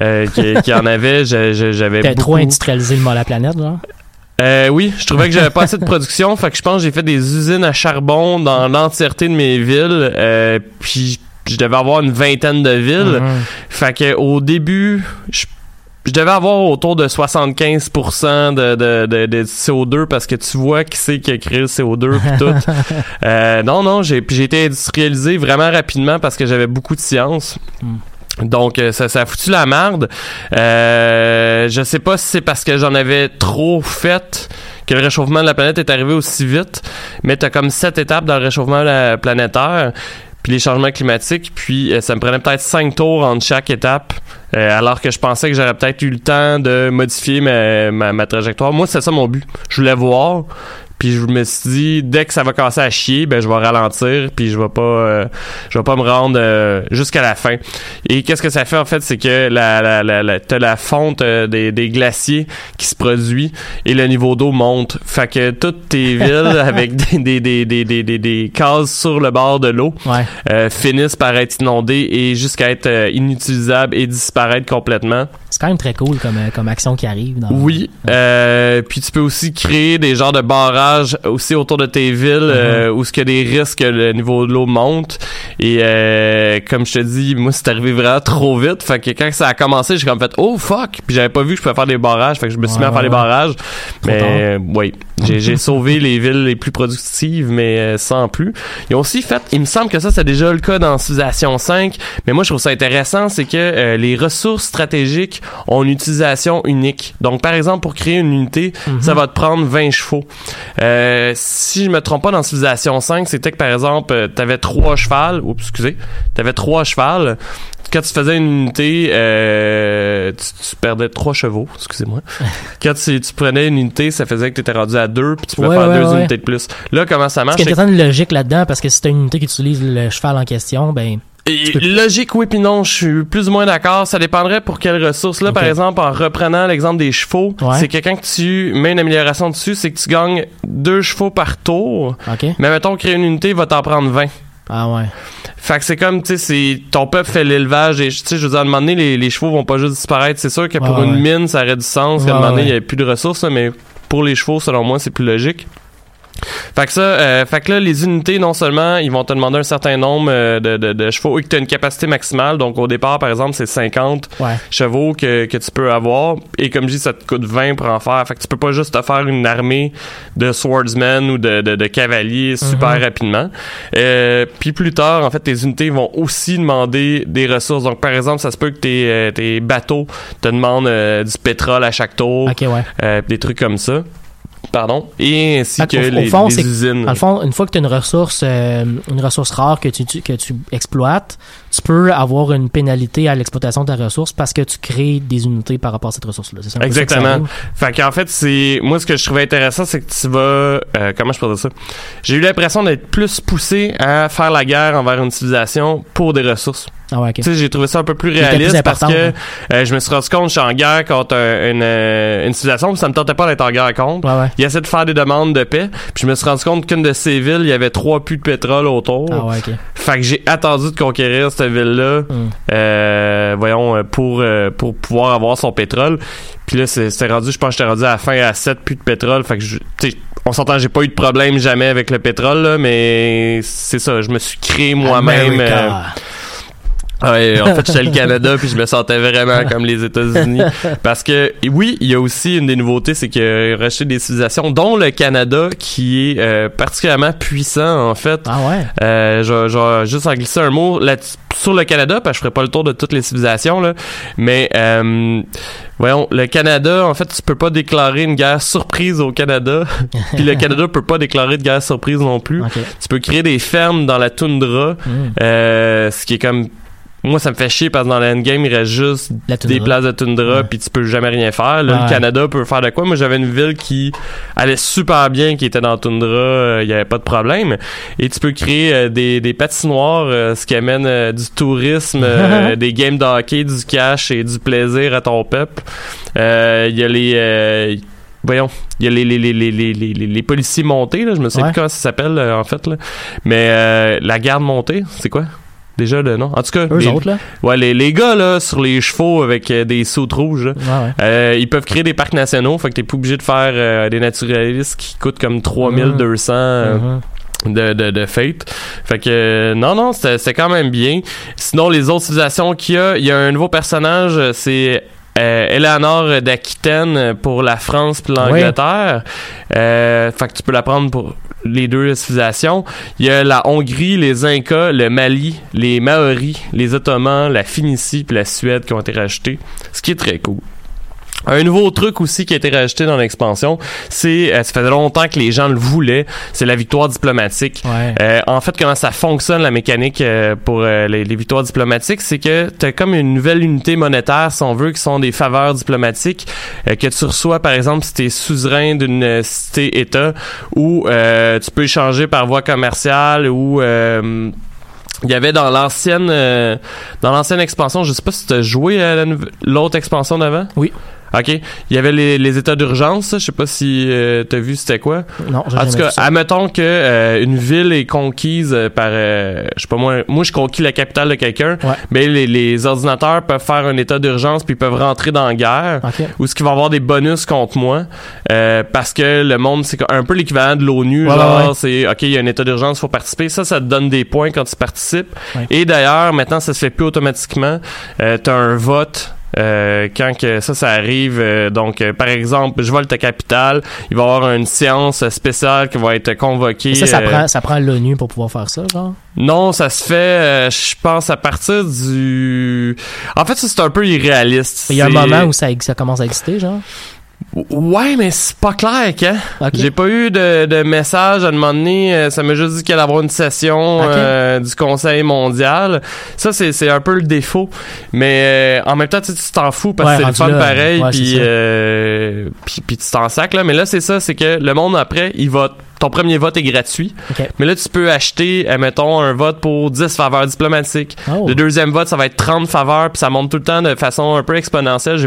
euh, qu'il y en avait. J'avais T'as trop beaucoup- industrialisé le la planète, genre? euh, oui, je trouvais que j'avais pas assez de production, fait que je pense que j'ai fait des usines à charbon dans l'entièreté de mes villes, euh, puis je devais avoir une vingtaine de villes. Mhm. Fait que au début, je, je devais avoir autour de 75% de, de, de, de CO2 parce que tu vois qui c'est qui a créé le CO2 puis tout. Euh, non, non, j'ai j'ai été industrialisé vraiment rapidement parce que j'avais beaucoup de science. Donc euh, ça, ça a foutu la merde. Euh, je sais pas si c'est parce que j'en avais trop fait que le réchauffement de la planète est arrivé aussi vite, mais t'as comme sept étapes dans le réchauffement la- planétaire, puis les changements climatiques, puis euh, ça me prenait peut-être cinq tours entre chaque étape, euh, alors que je pensais que j'aurais peut-être eu le temps de modifier ma, ma, ma trajectoire. Moi, c'est ça mon but. Je voulais voir. Puis je me suis dit, dès que ça va casser à chier, ben je vais ralentir, puis je vais pas, euh, je vais pas me rendre euh, jusqu'à la fin. Et qu'est-ce que ça fait en fait, c'est que la, la, la, la- t'as la fonte euh, des, des glaciers qui se produit et le niveau d'eau monte. Fait que toutes tes villes avec des, des, des, des, des, cases sur le bord de l'eau Ouais. euh, finissent par être inondées et jusqu'à être euh, inutilisables et disparaître complètement. C'est quand même très cool comme, euh, comme action qui arrive. Dans... Oui. Euh, puis tu peux aussi créer des genres de barrages aussi autour de tes villes euh, où ce qu'il y a des risques que le niveau de l'eau monte. Et euh, comme je te dis, moi c'est arrivé vraiment trop vite. Fait que quand ça a commencé, j'ai comme fait oh fuck. Puis j'avais pas vu que je pouvais faire des barrages. Fait que je me suis Ouais, mis à faire ouais, des barrages. Trop mais euh, oui, j'ai j'ai sauvé les villes les plus productives, mais euh, sans plus. Ils ont aussi fait, il me semble que ça c'est déjà le cas dans Civilization 5. Mais moi je trouve ça intéressant, c'est que euh, les ressources stratégiques ont une utilisation unique. Donc par exemple pour créer une unité, Mhm. ça va te prendre 20 chevaux. Euh, si je me trompe pas dans Civilization 5, c'était que par exemple, euh, t'avais trois chevals, oups, excusez, t'avais trois chevals. Quand tu faisais une unité, euh, tu, tu perdais trois chevaux, excusez-moi. Quand tu, tu prenais une unité, ça faisait que tu étais rendu à deux, puis tu pouvais Ouais, faire ouais, deux ouais. unités de plus. Là, comment ça marche? qu'il y a c'est une logique là-dedans, parce que si t'as une unité qui utilise le cheval en question, ben. Et Logique, oui, puis non, je suis plus ou moins d'accord. Ça dépendrait pour quelles ressources. Là, par exemple, en reprenant l'exemple des chevaux, Ouais. c'est que quand tu mets une amélioration dessus, c'est que tu gagnes deux chevaux par tour. Mais mettons, créer une unité va t'en prendre 20. Ah ouais. Fait que c'est comme, tu sais, ton peuple fait l'élevage et, tu sais, je veux dire, à un moment donné, les, les chevaux vont pas juste disparaître. C'est sûr que pour Ouais, une mine, ça aurait du sens. qu'à un moment donné, il ouais. y a plus de ressources, mais pour les chevaux, selon moi, c'est plus logique. Fait que ça, euh, fait que là, les unités, non seulement, ils vont te demander un certain nombre euh, de, de, de chevaux et que tu as une capacité maximale. Donc, au départ, par exemple, c'est 50 Ouais. chevaux que, que tu peux avoir. Et comme je dis, ça te coûte 20 pour en faire. Fait que tu peux pas juste te faire une armée de swordsmen ou de, de, de cavaliers super Mhm. rapidement. Euh, puis plus tard, en fait, tes unités vont aussi demander des ressources. Donc, par exemple, ça se peut que tes, tes bateaux te demandent du pétrole à chaque tour. Ouais. Des trucs comme ça. Pardon? Et ainsi que au les, fond, les usines. Dans le fond, une fois que tu as une ressource, euh, une ressource rare que tu, tu- que tu exploites, tu peux avoir une pénalité à l'exploitation de ta ressource parce que tu crées des unités par rapport à cette ressource-là. Exactement. Fait qu'en fait, c'est moi ce que je trouvais intéressant, c'est que tu vas euh, comment je peux dire ça? J'ai eu l'impression d'être plus poussé à faire la guerre envers une civilisation pour des ressources. Ah ouais. Tu sais, j'ai trouvé ça un peu plus réaliste plus parce que hein. euh, je me suis rendu compte que je suis en guerre contre un- une, euh, une civilisation, puis ça me tentait pas d'être en guerre contre. Ouais, ouais. Il essaie de faire des demandes de paix, puis je me suis rendu compte qu'une de ces villes, il y avait trois puits de pétrole autour. Ah ouais, ok. Fait que j'ai attendu de conquérir cette ville-là, Hmm. euh, voyons, euh, pour euh, pour pouvoir avoir son pétrole. Puis là, c'est- c'était rendu, je pense que j'étais rendu à la fin à 7 puits de pétrole. Fait que, je- on s'entend, j'ai pas eu de problème jamais avec le pétrole, là, mais c'est ça, je me suis créé moi-même. Ouais, en fait, j'étais le Canada puis je me sentais vraiment comme les États-Unis parce que oui, il y a aussi une des nouveautés, c'est que racheter des civilisations, dont le Canada, qui est euh, particulièrement puissant en fait. Ah ouais? Euh, je, je juste en glisser un mot là sur le Canada, parce que je ferai pas le tour de toutes les civilisations là, mais euh, voyons, le Canada, en fait, tu peux pas déclarer une guerre surprise au Canada, puis le Canada peut pas déclarer de guerre surprise non plus. Tu peux créer des fermes dans la toundra, Hmm. euh, ce qui est comme moi ça me fait chier parce que dans l'endgame il reste juste des places de toundra Ouais. puis tu peux jamais rien faire là Ouais. le Canada peut faire de quoi? Moi j'avais une ville qui allait super bien qui était dans la toundra euh, il y avait pas de problème et tu peux créer euh, des, des patinoires euh, ce qui amène du tourisme des games de hockey du cash et du plaisir à ton peuple il y a les Voyons, il y a les, les, les, les, les, les, les policiers montés, là, je me sais Ouais. plus comment ça s'appelle en fait. Là. Mais euh, la garde montée, c'est quoi? Déjà le nom. En tout cas, Eux les, autres, là? ouais, les, les gars là, sur les chevaux avec euh, des sautes rouges, là, ouais. euh, ils peuvent créer des parcs nationaux, fait que t'es pas obligé de faire euh, des naturalistes qui coûtent comme 3200 euh, Mhm. de, de, de fate. Fait que euh, non, non, c'était c'était quand même bien. Sinon, les autres civilisations qu'il y a, il y a un nouveau personnage, c'est euh, Eleanor d'Aquitaine pour la France puis l'Angleterre. Euh, fait que tu peux la prendre pour les deux civilisations. Il y a la Hongrie, les Incas, le Mali, les Maoris, les Ottomans, la Phénicie puis la Suède qui ont été rajoutés. Ce qui est très cool. Un nouveau truc aussi qui a été rajouté dans l'expansion, c'est euh, ça faisait longtemps que les gens le voulaient, c'est la victoire diplomatique. Ouais. Euh, en fait, comment ça fonctionne la mécanique euh, pour euh, les, les victoires diplomatiques, c'est que tu as comme une nouvelle unité monétaire, si on veut, qui sont des faveurs diplomatiques euh, que tu reçois, par exemple, si tu es suzerain d'une euh, cité-État, ou euh, tu peux échanger par voie commerciale, ou... euh, il y avait dans l'ancienne euh, dans l'ancienne expansion, je sais pas si tu as joué à la l'autre expansion d'avant? Oui. OK. Il y avait les, les états d'urgence, je sais pas si euh, t'as vu c'était quoi. Non, j'ai En tout cas, admettons que euh, une ville est conquise euh, par, euh, je sais pas moi, moi je conquis la capitale de quelqu'un, Ouais. mais les, les ordinateurs peuvent faire un état d'urgence puis peuvent rentrer dans la guerre. OK. Ou ce qui va avoir des bonus contre moi euh, parce que le monde c'est un peu l'équivalent de l'ONU Ouais, genre ouais, c'est ok il y a un état d'urgence faut participer ça ça te donne des points quand tu participes Ouais. et d'ailleurs maintenant ça se fait plus automatiquement euh, t'as un vote euh, quand que ça ça arrive euh, donc euh, par exemple je vole ta capitale il va y avoir une séance spéciale qui va être convoquée Ça, ça prend, ça prend l'ONU pour pouvoir faire ça, genre? non, ça se fait, je pense, à partir du... En fait, ça, c'est un peu irréaliste. Il y a un moment où ça, ça commence à exister, genre? Ouais, mais c'est pas clair, quand. Ok. J'ai pas eu de, de message à demander. euh, ça m'a juste dit qu'il allait avoir une session euh, du Conseil mondial. Ça, c'est, c'est un peu le défaut. Mais euh, en même temps, tu t'en fous parce Ouais, que c'est le fun là, pareil. ouais, puis, euh, puis, puis tu t'en sacs, là. Mais là, c'est ça, c'est que le monde après, il vote. Ton premier vote est gratuit. Mais là, tu peux acheter, mettons, un vote pour 10 faveurs diplomatiques. Oh. Le deuxième vote, ça va être 30 faveurs, puis ça monte tout le temps de façon un peu exponentielle. J'ai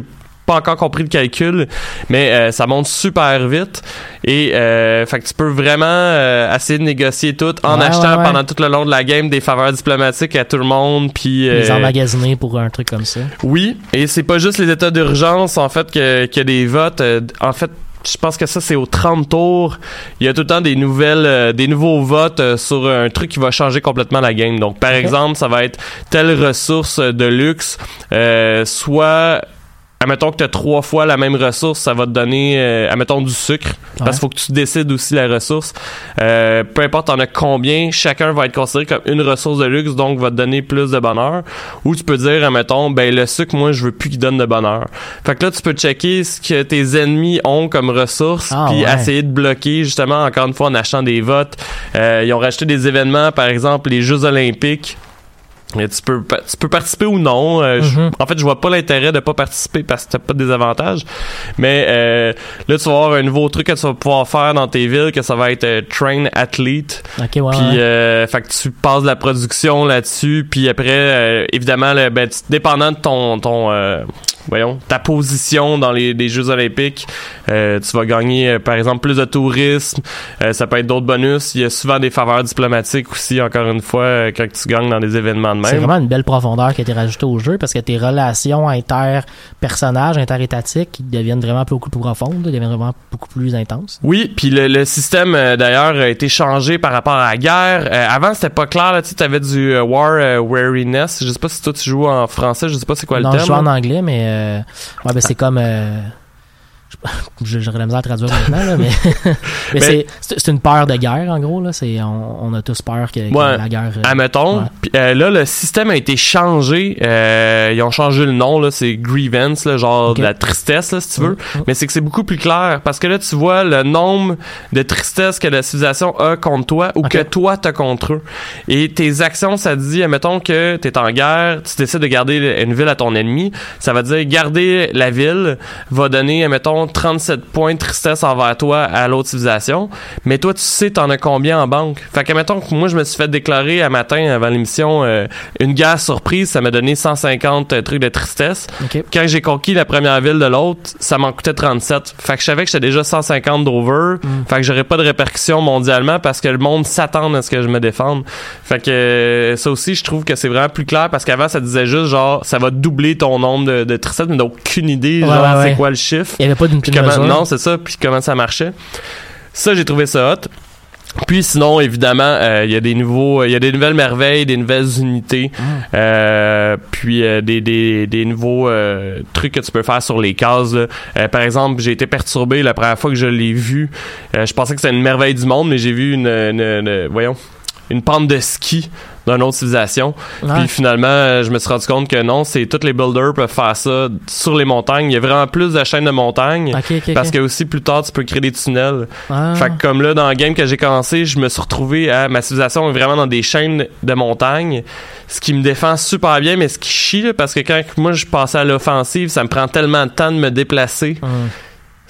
pas encore compris le calcul, mais euh, ça monte super vite. Et euh, fait que tu peux vraiment euh, essayer de négocier tout en Ouais, achetant ouais, ouais. pendant tout le long de la game des faveurs diplomatiques à tout le monde. Puis Les emmagasiner pour un truc comme ça. oui, et c'est pas juste les états d'urgence en fait que des votes. En fait, je pense que ça c'est au 30 tours. Il y a tout le temps des nouvelles, euh, des nouveaux votes euh, sur un truc qui va changer complètement la game. Donc par exemple, ça va être telle ressource de luxe, euh, soit Admettons que tu as trois fois la même ressource, ça va te donner, euh, admettons, du sucre. Parce qu'il faut que tu décides aussi la ressource. Euh, peu importe t'en as combien, chacun va être considéré comme une ressource de luxe, donc va te donner plus de bonheur. Ou tu peux dire, admettons, ben le sucre, moi, je veux plus qu'il donne de bonheur. Fait que là, tu peux checker ce que tes ennemis ont comme ressources, Ah, puis ouais. essayer de bloquer, justement, encore une fois, en achetant des votes. Euh, ils ont rajouté des événements, par exemple, les Jeux olympiques. Et tu peux tu peux participer ou non. Euh, je- Mhm. en fait, je vois pas l'intérêt de pas participer parce que t'as pas de désavantages. Mais euh, là, tu vas avoir un nouveau truc que tu vas pouvoir faire dans tes villes que ça va être euh, train athlete. OK, ouais. Puis, ouais. euh, fait que tu passes de la production là-dessus. Puis après, euh, évidemment, le, ben, dépendant de ton, ton euh, voyons, ta position dans les, les Jeux Olympiques, euh, tu vas gagner, par exemple, plus de tourisme. Euh, ça peut être d'autres bonus. Il y a souvent des faveurs diplomatiques aussi, encore une fois, quand tu gagnes dans des événements de C'est vraiment une belle profondeur qui a été rajoutée au jeu parce que tes relations inter-personnages, inter-étatiques, deviennent vraiment beaucoup plus profondes, deviennent vraiment beaucoup plus intenses. Oui, puis le, le système euh, d'ailleurs a été changé par rapport à la guerre. Euh, avant, c'était pas clair. Là, tu avais du euh, war euh, wariness. Je sais pas si toi tu joues en français. Je sais pas c'est quoi non, le je terme. joue en anglais, mais euh, ouais, ben, c'est comme. J'aurais la misère à traduire maintenant, là, mais, mais Mais- c'est- une peur de guerre, en gros. Là. On, on a tous peur que, que Ouais. la guerre. euh, Admettons. Ouais. Euh, là, le système a été changé. Euh, ils ont changé le nom. Là, c'est grievance, là, genre de la tristesse, là, si tu veux. Mm, mm. Mais c'est que c'est beaucoup plus clair parce que là, tu vois le nombre de tristesse que la civilisation a contre toi ou que toi t'as contre eux. Et tes actions, ça te dit, admettons que t'es en guerre, tu décides de garder une ville à ton ennemi. Ça va dire garder la ville va donner, admettons, 37 points de tristesse envers toi à l'autre civilisation. Mais toi, tu sais, t'en as combien en banque? Fait que, admettons que moi, je me suis fait déclarer un matin avant l'émission euh, une guerre surprise, ça m'a donné 150 trucs de tristesse. Quand j'ai conquis la première ville de l'autre, ça m'en coûtait 37. Fait que je savais que j'étais déjà 150 d'over. Fait que j'aurais pas de répercussions mondialement parce que le monde s'attend à ce que je me défende. Fait que euh, ça aussi, je trouve que c'est vraiment plus clair parce qu'avant, ça disait juste genre, ça va doubler ton nombre de, de tristes, mais t'as aucune idée, Ouais, genre, ouais, c'est quoi le chiffre. Il n'y avait pas d'une petite comment, non, c'est ça, puis comment ça marchait. Ça, j'ai trouvé ça hot. Puis sinon, évidemment, euh, il y a des nouveaux, il y a des nouvelles merveilles, des nouvelles unités, Ah. euh, puis euh, des, des, des nouveaux trucs que tu peux faire sur les cases. là. Par exemple, j'ai été perturbé la première fois que je l'ai vu. Je pensais que c'était une merveille du monde, mais j'ai vu une, une- une- voyons, une pente de ski d'une autre civilisation. Ouais. Puis finalement, euh, je me suis rendu compte que non, c'est tous les builders peuvent faire ça sur les montagnes. Il y a vraiment plus de chaînes de montagnes. Parce que aussi plus tard tu peux créer des tunnels. Ah. Fait que comme là dans le game que j'ai commencé, je me suis retrouvé à ma civilisation est vraiment dans des chaînes de montagnes, ce qui me défend super bien mais ce qui chie là, parce que quand moi je passais à l'offensive, ça me prend tellement de temps de me déplacer. Hum.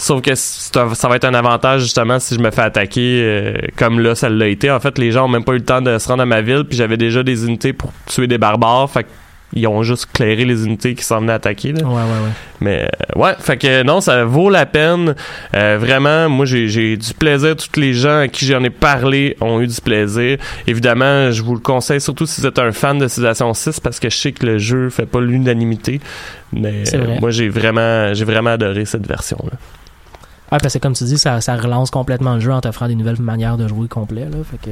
Sauf que ça va être un avantage justement si je me fais attaquer euh, comme là ça l'a été. En fait, les gens ont même pas eu le temps de se rendre à ma ville, puis j'avais déjà des unités pour tuer des barbares. Fait que ils ont juste clairé les unités qui s'en venaient attaquer. Là. Ouais, ouais, ouais. Mais euh, ouais, fait que non, ça vaut la peine. Euh, vraiment, moi j'ai du plaisir. Tous les gens à qui j'en ai parlé ont eu du plaisir. Évidemment, je vous le conseille surtout si vous êtes un fan de Civilization 6 parce que je sais que le jeu fait pas l'unanimité. Mais vrai. euh, moi j'ai vraiment j'ai vraiment adoré cette version Ouais, parce que comme tu dis, ça, ça relance complètement le jeu en t'offrant des nouvelles manières de jouer complet. Là. Fait que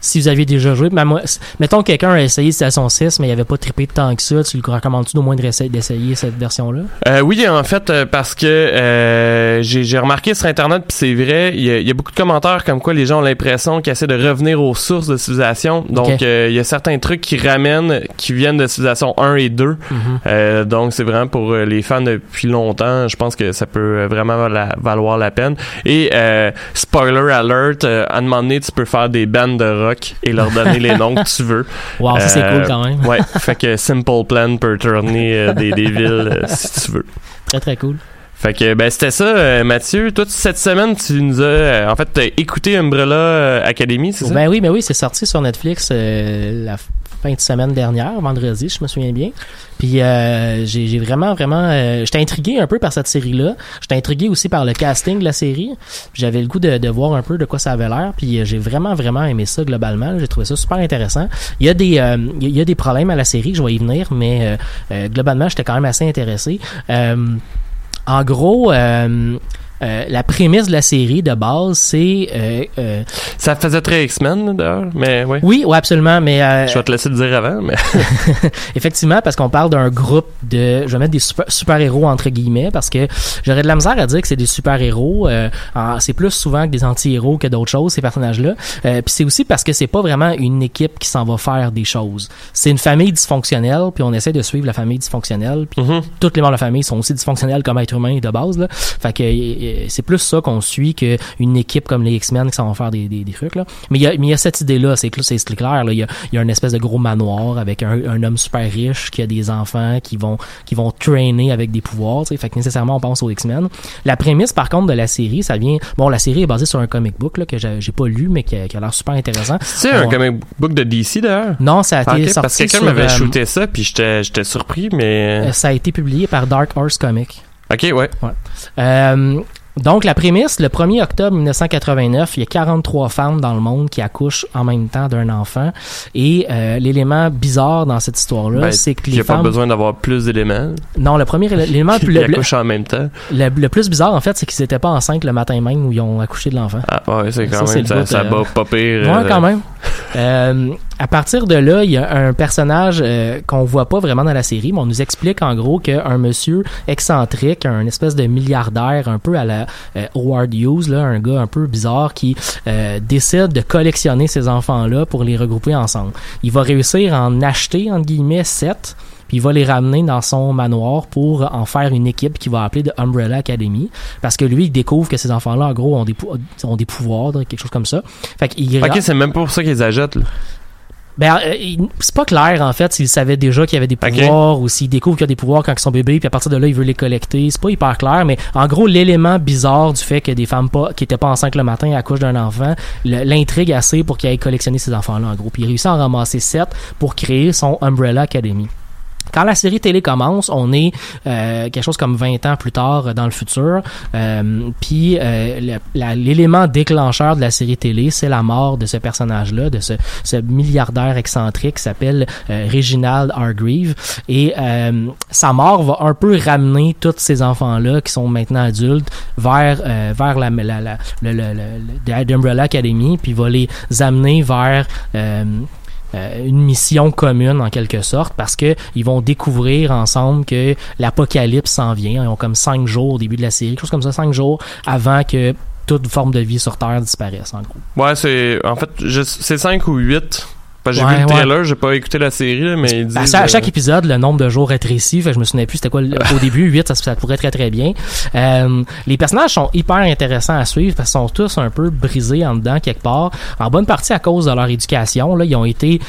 si vous aviez déjà joué, ben moi, mettons que quelqu'un a essayé Station 6, mais il avait pas trippé de tant que ça, tu le recommandes-tu au moins d'essayer cette version-là? Euh, oui, en fait, euh, parce que euh, j'ai j'ai remarqué sur Internet, puis c'est vrai, il y, a, il y a beaucoup de commentaires comme quoi les gens ont l'impression qu'ils essaient de revenir aux sources de civilisation. Donc, euh, il y a certains trucs qui ramènent, qui viennent de civilisation 1 et 2. Euh, donc, c'est vraiment pour les fans depuis longtemps. Je pense que ça peut vraiment la- valoir la peine. Et, euh, spoiler alert, euh, à un moment donné, tu peux faire des bandes de rock et leur donner les noms que tu veux. Wow, ça c'est Euh, cool quand même. Ouais, fait que Simple Plan peut tourner euh, des, des villes euh, si tu veux. Très très cool. Fait que ben c'était ça euh, Mathieu, toi cette semaine tu nous as euh, en fait écouté Umbrella euh, Academy, c'est ça? Ben oui, ben oui, c'est sorti sur Netflix euh, la fin de semaine dernière, vendredi, je me souviens bien. Puis euh, j'ai vraiment, vraiment... Euh, J'étais intrigué un peu par cette série-là. J'étais intrigué aussi par le casting de la série. J'avais le goût de, de voir un peu de quoi ça avait l'air. Puis euh, j'ai vraiment, vraiment aimé ça globalement. J'ai trouvé ça super intéressant. Il y a des, euh, il y a- des problèmes à la série, je vais y venir, mais euh, euh, globalement, j'étais quand même assez intéressé. En gros... euh, euh, la prémisse de la série de base, c'est euh, euh, Ça faisait très X-Men d'ailleurs, mais ouais. oui, oui, absolument, mais euh, Je vais te laisser le dire avant, mais effectivement, parce qu'on parle d'un groupe de, je vais mettre des super, super-héros entre guillemets, parce que j'aurais de la misère à dire que c'est des super-héros. euh, en- c'est plus souvent que des anti-héros que d'autres choses, ces personnages-là. Euh, puis c'est aussi parce que c'est pas vraiment une équipe qui s'en va faire des choses. C'est une famille dysfonctionnelle, puis on essaie de suivre la famille dysfonctionnelle, puis Mhm. tous les membres de la famille sont aussi dysfonctionnels comme êtres humains de base. Là. Fait que euh, c'est plus ça qu'on suit qu'une équipe comme les X-Men qui s'en vont faire des, des, des trucs. Là. Mais il y a, mais y a cette idée-là, c'est cl- c'est c'est clair. Là. Il, y a, il y a une espèce de gros manoir avec un, un homme super riche qui a des enfants qui vont qui vont traîner avec des pouvoirs. tu sais. Fait que nécessairement on pense aux X-Men. La prémisse par contre de la série, ça vient. Bon, la série est basée sur un comic book là, que j'ai pas lu mais qui a, l'air super intéressant. c'est un comic book de DC d'ailleurs? Non, ça a Ah, été sorti parce que quelqu'un m'avait euh, shooté ça puis j'étais j'étais surpris mais euh, ça a été publié par Dark Horse Comics. OK, ouais. Euh, donc, la prémisse, le 1er octobre 1989, il y a 43 femmes dans le monde qui accouchent en même temps d'un enfant. Et euh, l'élément bizarre dans cette histoire-là, Ben, c'est que les a pas femmes... besoin d'avoir plus d'éléments. Non, le premier élé- élément... Ils le, accouchent en même temps. le- le plus bizarre, en fait, c'est qu'ils n'étaient pas enceintes le matin même où ils ont accouché de l'enfant. Ah ouais, c'est quand Ça, même ça, ça euh, bat pas pire. Ouais, euh, quand même. À partir de là, il y a un personnage euh, qu'on voit pas vraiment dans la série, mais on nous explique en gros qu'un monsieur excentrique, un espèce de milliardaire un peu à la euh, Howard Hughes, là, un gars un peu bizarre qui euh, décide de collectionner ces enfants-là pour les regrouper ensemble. Il va réussir à en acheter, entre guillemets, sept puis il va les ramener dans son manoir pour en faire une équipe qu'il va appeler The Umbrella Academy parce que lui il découvre que ces enfants-là en gros ont des ont des pouvoirs quelque chose comme ça fait qu'il OK, c'est même pas pour ça qu'ils les achètent. Ben, euh, c'est pas clair en fait s'il savait déjà qu'il y avait des pouvoirs ou s'il découvre qu'il y a des pouvoirs quand ils sont bébés puis à partir de là il veut les collecter. C'est pas hyper clair, mais en gros l'élément bizarre du fait que des femmes pas qui étaient pas enceintes le matin accouchent d'un enfant, l'intrigue assez pour qu'il aille collectionner ces enfants-là en gros. Puis il réussit à en ramasser sept pour créer son Umbrella Academy. Quand la série télé commence, on est euh, quelque chose comme 20 ans plus tard euh, dans le futur. Euh, Puis euh, la- l'élément déclencheur de la série télé, c'est la mort de ce personnage-là, de ce, ce milliardaire excentrique qui s'appelle euh, Reginald Hargreave. Et euh, sa mort va un peu ramener tous ces enfants-là qui sont maintenant adultes vers vers la, la, la, le- The Umbrella Academy, puis va les amener vers euh, une mission commune en quelque sorte parce que ils vont découvrir ensemble que l'apocalypse s'en vient. Ils ont comme cinq jours au début de la série, quelque chose comme ça, cinq jours avant que toute forme de vie sur Terre disparaisse en gros. Ouais, c'est en fait c'est 5 ou 8. J'ai Ouais, vu le ouais. trailer, j'ai pas écouté la série là, mais ils disent À chaque, à chaque épisode, le nombre de jours rétrécit. Fait je me souvenais plus c'était quoi au début. 8, ça, ça pourrait très très bien. Euh, les personnages sont hyper intéressants à suivre parce qu'ils sont tous un peu brisés en dedans quelque part. En bonne partie à cause de leur éducation. Là, ils ont été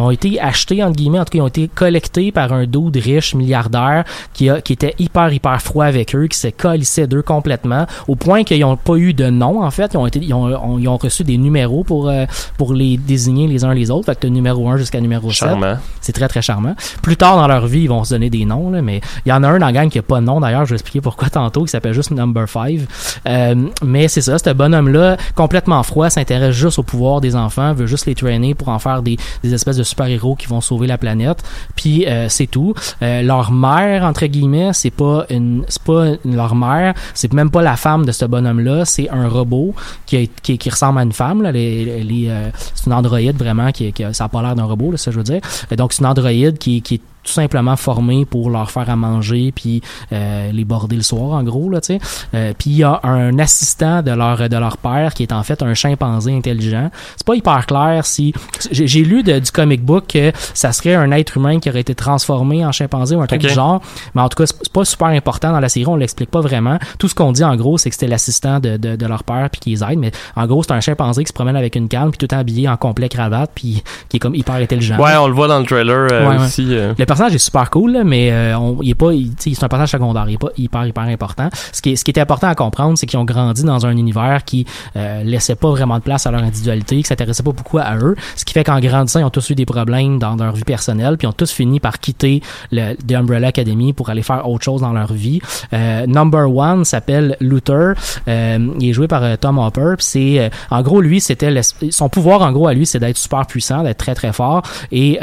ont été achetés entre guillemets, en tout cas, ils ont été collectés par un dude riche milliardaire qui a, qui était hyper hyper froid avec eux, qui s'est colissé d'eux complètement, au point qu'ils n'ont pas eu de nom en fait, ils ont été, ils ont, on- ils ont reçu des numéros pour euh, pour les désigner les uns les autres, fait que numéro 1 jusqu'à numéro 7. Charmant. C'est très très charmant. Plus tard dans leur vie, ils vont se donner des noms, là, mais il y en a un dans la gang qui a pas de nom d'ailleurs, je vais expliquer pourquoi tantôt, qui s'appelle juste Number 5. Euh, mais c'est ça, ce bonhomme-là, complètement froid, s'intéresse juste au pouvoir des enfants, veut juste les traîner pour en faire des, des espèces de super-héros qui vont sauver la planète. Puis euh, c'est tout. Euh, leur mère, entre guillemets, c'est pas une c'est pas une- leur mère, c'est même pas la femme de ce bonhomme-là, c'est un robot qui, qui, qui ressemble à une femme. Euh, c'est une androïde vraiment qui, qui ça a pas l'air d'un robot, là, ça je veux dire. Donc c'est une androïde qui, qui est tout simplement formée pour leur faire à manger puis euh, les border le soir en gros là tu sais Euh, puis il y a un assistant de leur de leur père qui est en fait un chimpanzé intelligent c'est pas hyper clair si j'ai lu de- du comic book que ça serait un être humain qui aurait été transformé en chimpanzé ou un truc Ok. du genre mais en tout cas c'est pas super important dans la série on l'explique pas vraiment tout ce qu'on dit en gros c'est que c'était l'assistant de, de, de leur père puis qui les aide mais en gros c'est un chimpanzé qui se promène avec une canne puis tout habillé en complet cravate puis qui est comme hyper intelligent Ouais, on le voit dans le trailer euh, Ouais, aussi. euh. le personnage est super cool, là, mais euh, on, il est pas, c'est un personnage secondaire, il est pas hyper hyper important. Ce qui est, ce qui est important à comprendre, c'est qu'ils ont grandi dans un univers qui euh, laissait pas vraiment de place à leur individualité, qui s'intéressait pas beaucoup à eux, ce qui fait qu'en grandissant, ils ont tous eu des problèmes dans leur vie personnelle, puis ils ont tous fini par quitter le The Umbrella Academy pour aller faire autre chose dans leur vie. Euh, number one s'appelle Luther, euh, il est joué par euh, Tom Hopper, c'est, euh, en gros, lui, c'était son pouvoir, en gros, à lui, c'est d'être super puissant, d'être très très fort, et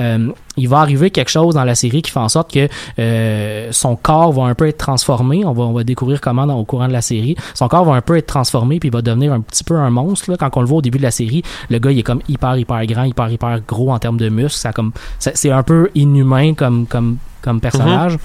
il va arriver quelque chose dans la série qui fait en sorte que euh, son corps va un peu être transformé. On va, on va découvrir comment dans, au courant de la série. Son corps va un peu être transformé puis il va devenir un petit peu un monstre. Là. Quand on le voit au début de la série, le gars il est comme hyper hyper grand, hyper hyper gros en termes de muscles. Ça comme c'est un peu inhumain comme comme comme personnage.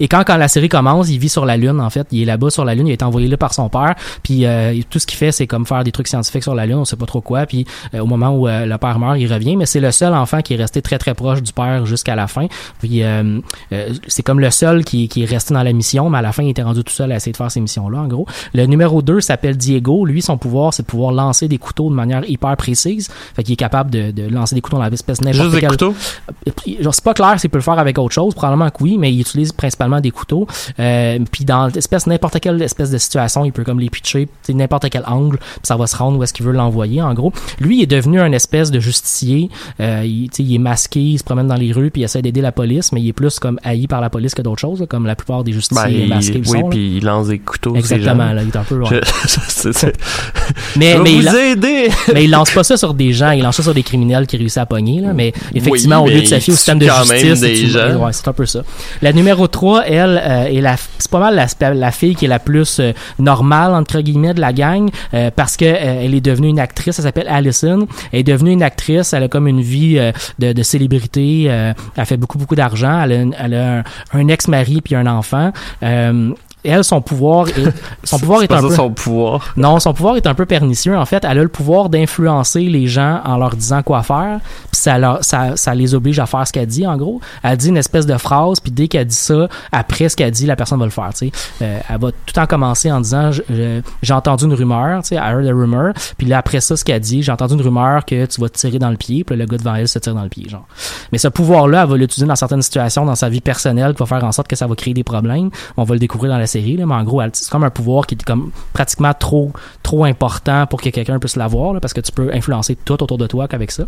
Et quand, quand la série commence, il vit sur la Lune, en fait. Il est là-bas sur la Lune, il a été envoyé là par son père. Puis euh, tout ce qu'il fait, c'est comme faire des trucs scientifiques sur la Lune, on sait pas trop quoi. Puis euh, au moment où euh, le père meurt, il revient. Mais c'est le seul enfant qui est resté très très proche du père jusqu'à la fin. Puis euh, euh, c'est comme le seul qui, qui est resté dans la mission, mais à la fin, il était rendu tout seul à essayer de faire ces missions-là, en gros. Le numéro 2 s'appelle Diego. Lui, son pouvoir, c'est de pouvoir lancer des couteaux de manière hyper précise. Fait qu'il est capable de, de lancer des couteaux dans l'espèce n'importe Juste des couteaux? genre, c'est pas clair s'il peut le faire avec autre chose. Probablement que oui, mais il utilise principalement des couteaux. Euh, puis dans l'espèce, n'importe quelle espèce de situation, il peut comme les pitcher, n'importe quel angle, puis ça va se rendre où est-ce qu'il veut l'envoyer, en gros. Lui, il est devenu un espèce de justicier. Euh, il, tu sais, il est masqué, il se promène dans les rues, puis il essaie d'aider la police, mais il est plus comme haï par la police que d'autres choses, là, comme la plupart des justiciers Ben, masqués il, oui, puis il lance des couteaux. Exactement, là, il est un peu... Je- c'est- c'est- Mais, il, aider! mais il lance pas ça sur des gens, il lance ça sur des criminels qui réussissent à pogner, là. Mais effectivement, Oui, au lieu de se fier au système de justice, gens. ouais, c'est un peu ça. La numéro 3, elle, euh, est la, c'est pas mal la, fille qui est la plus euh, normale, entre guillemets, de la gang, euh, parce que elle est devenue une actrice, elle s'appelle Allison. Elle est devenue une actrice, elle a comme une vie de, célébrité, elle fait beaucoup, beaucoup d'argent, elle a, une- elle a un, un ex-mari puis un enfant. Elle, son pouvoir est, son pouvoir est, C'est pas un peu... son pouvoir. Non, son pouvoir est un peu pernicieux. En fait, elle a le pouvoir d'influencer les gens en leur disant quoi faire. Puis ça, leur- ça, ça les oblige à faire ce qu'elle dit, en gros. Elle dit une espèce de phrase, puis dès qu'elle dit ça, après ce qu'elle dit, la personne va le faire. Tu sais, Euh, elle va tout temps commencer en disant j'ai entendu une rumeur, tu sais, I heard a rumor. Puis là après ça, ce qu'elle dit, j'ai entendu une rumeur que tu vas te tirer dans le pied. Puis là, le gars devant elle se tire dans le pied, genre. Mais ce pouvoir-là, elle va l'utiliser dans certaines situations dans sa vie personnelle, qui va faire en sorte que ça va créer des problèmes. On va le découvrir dans la mais en gros, c'est comme un pouvoir qui est comme pratiquement trop trop important pour que quelqu'un puisse l'avoir, parce que tu peux influencer tout autour de toi qu'avec ça.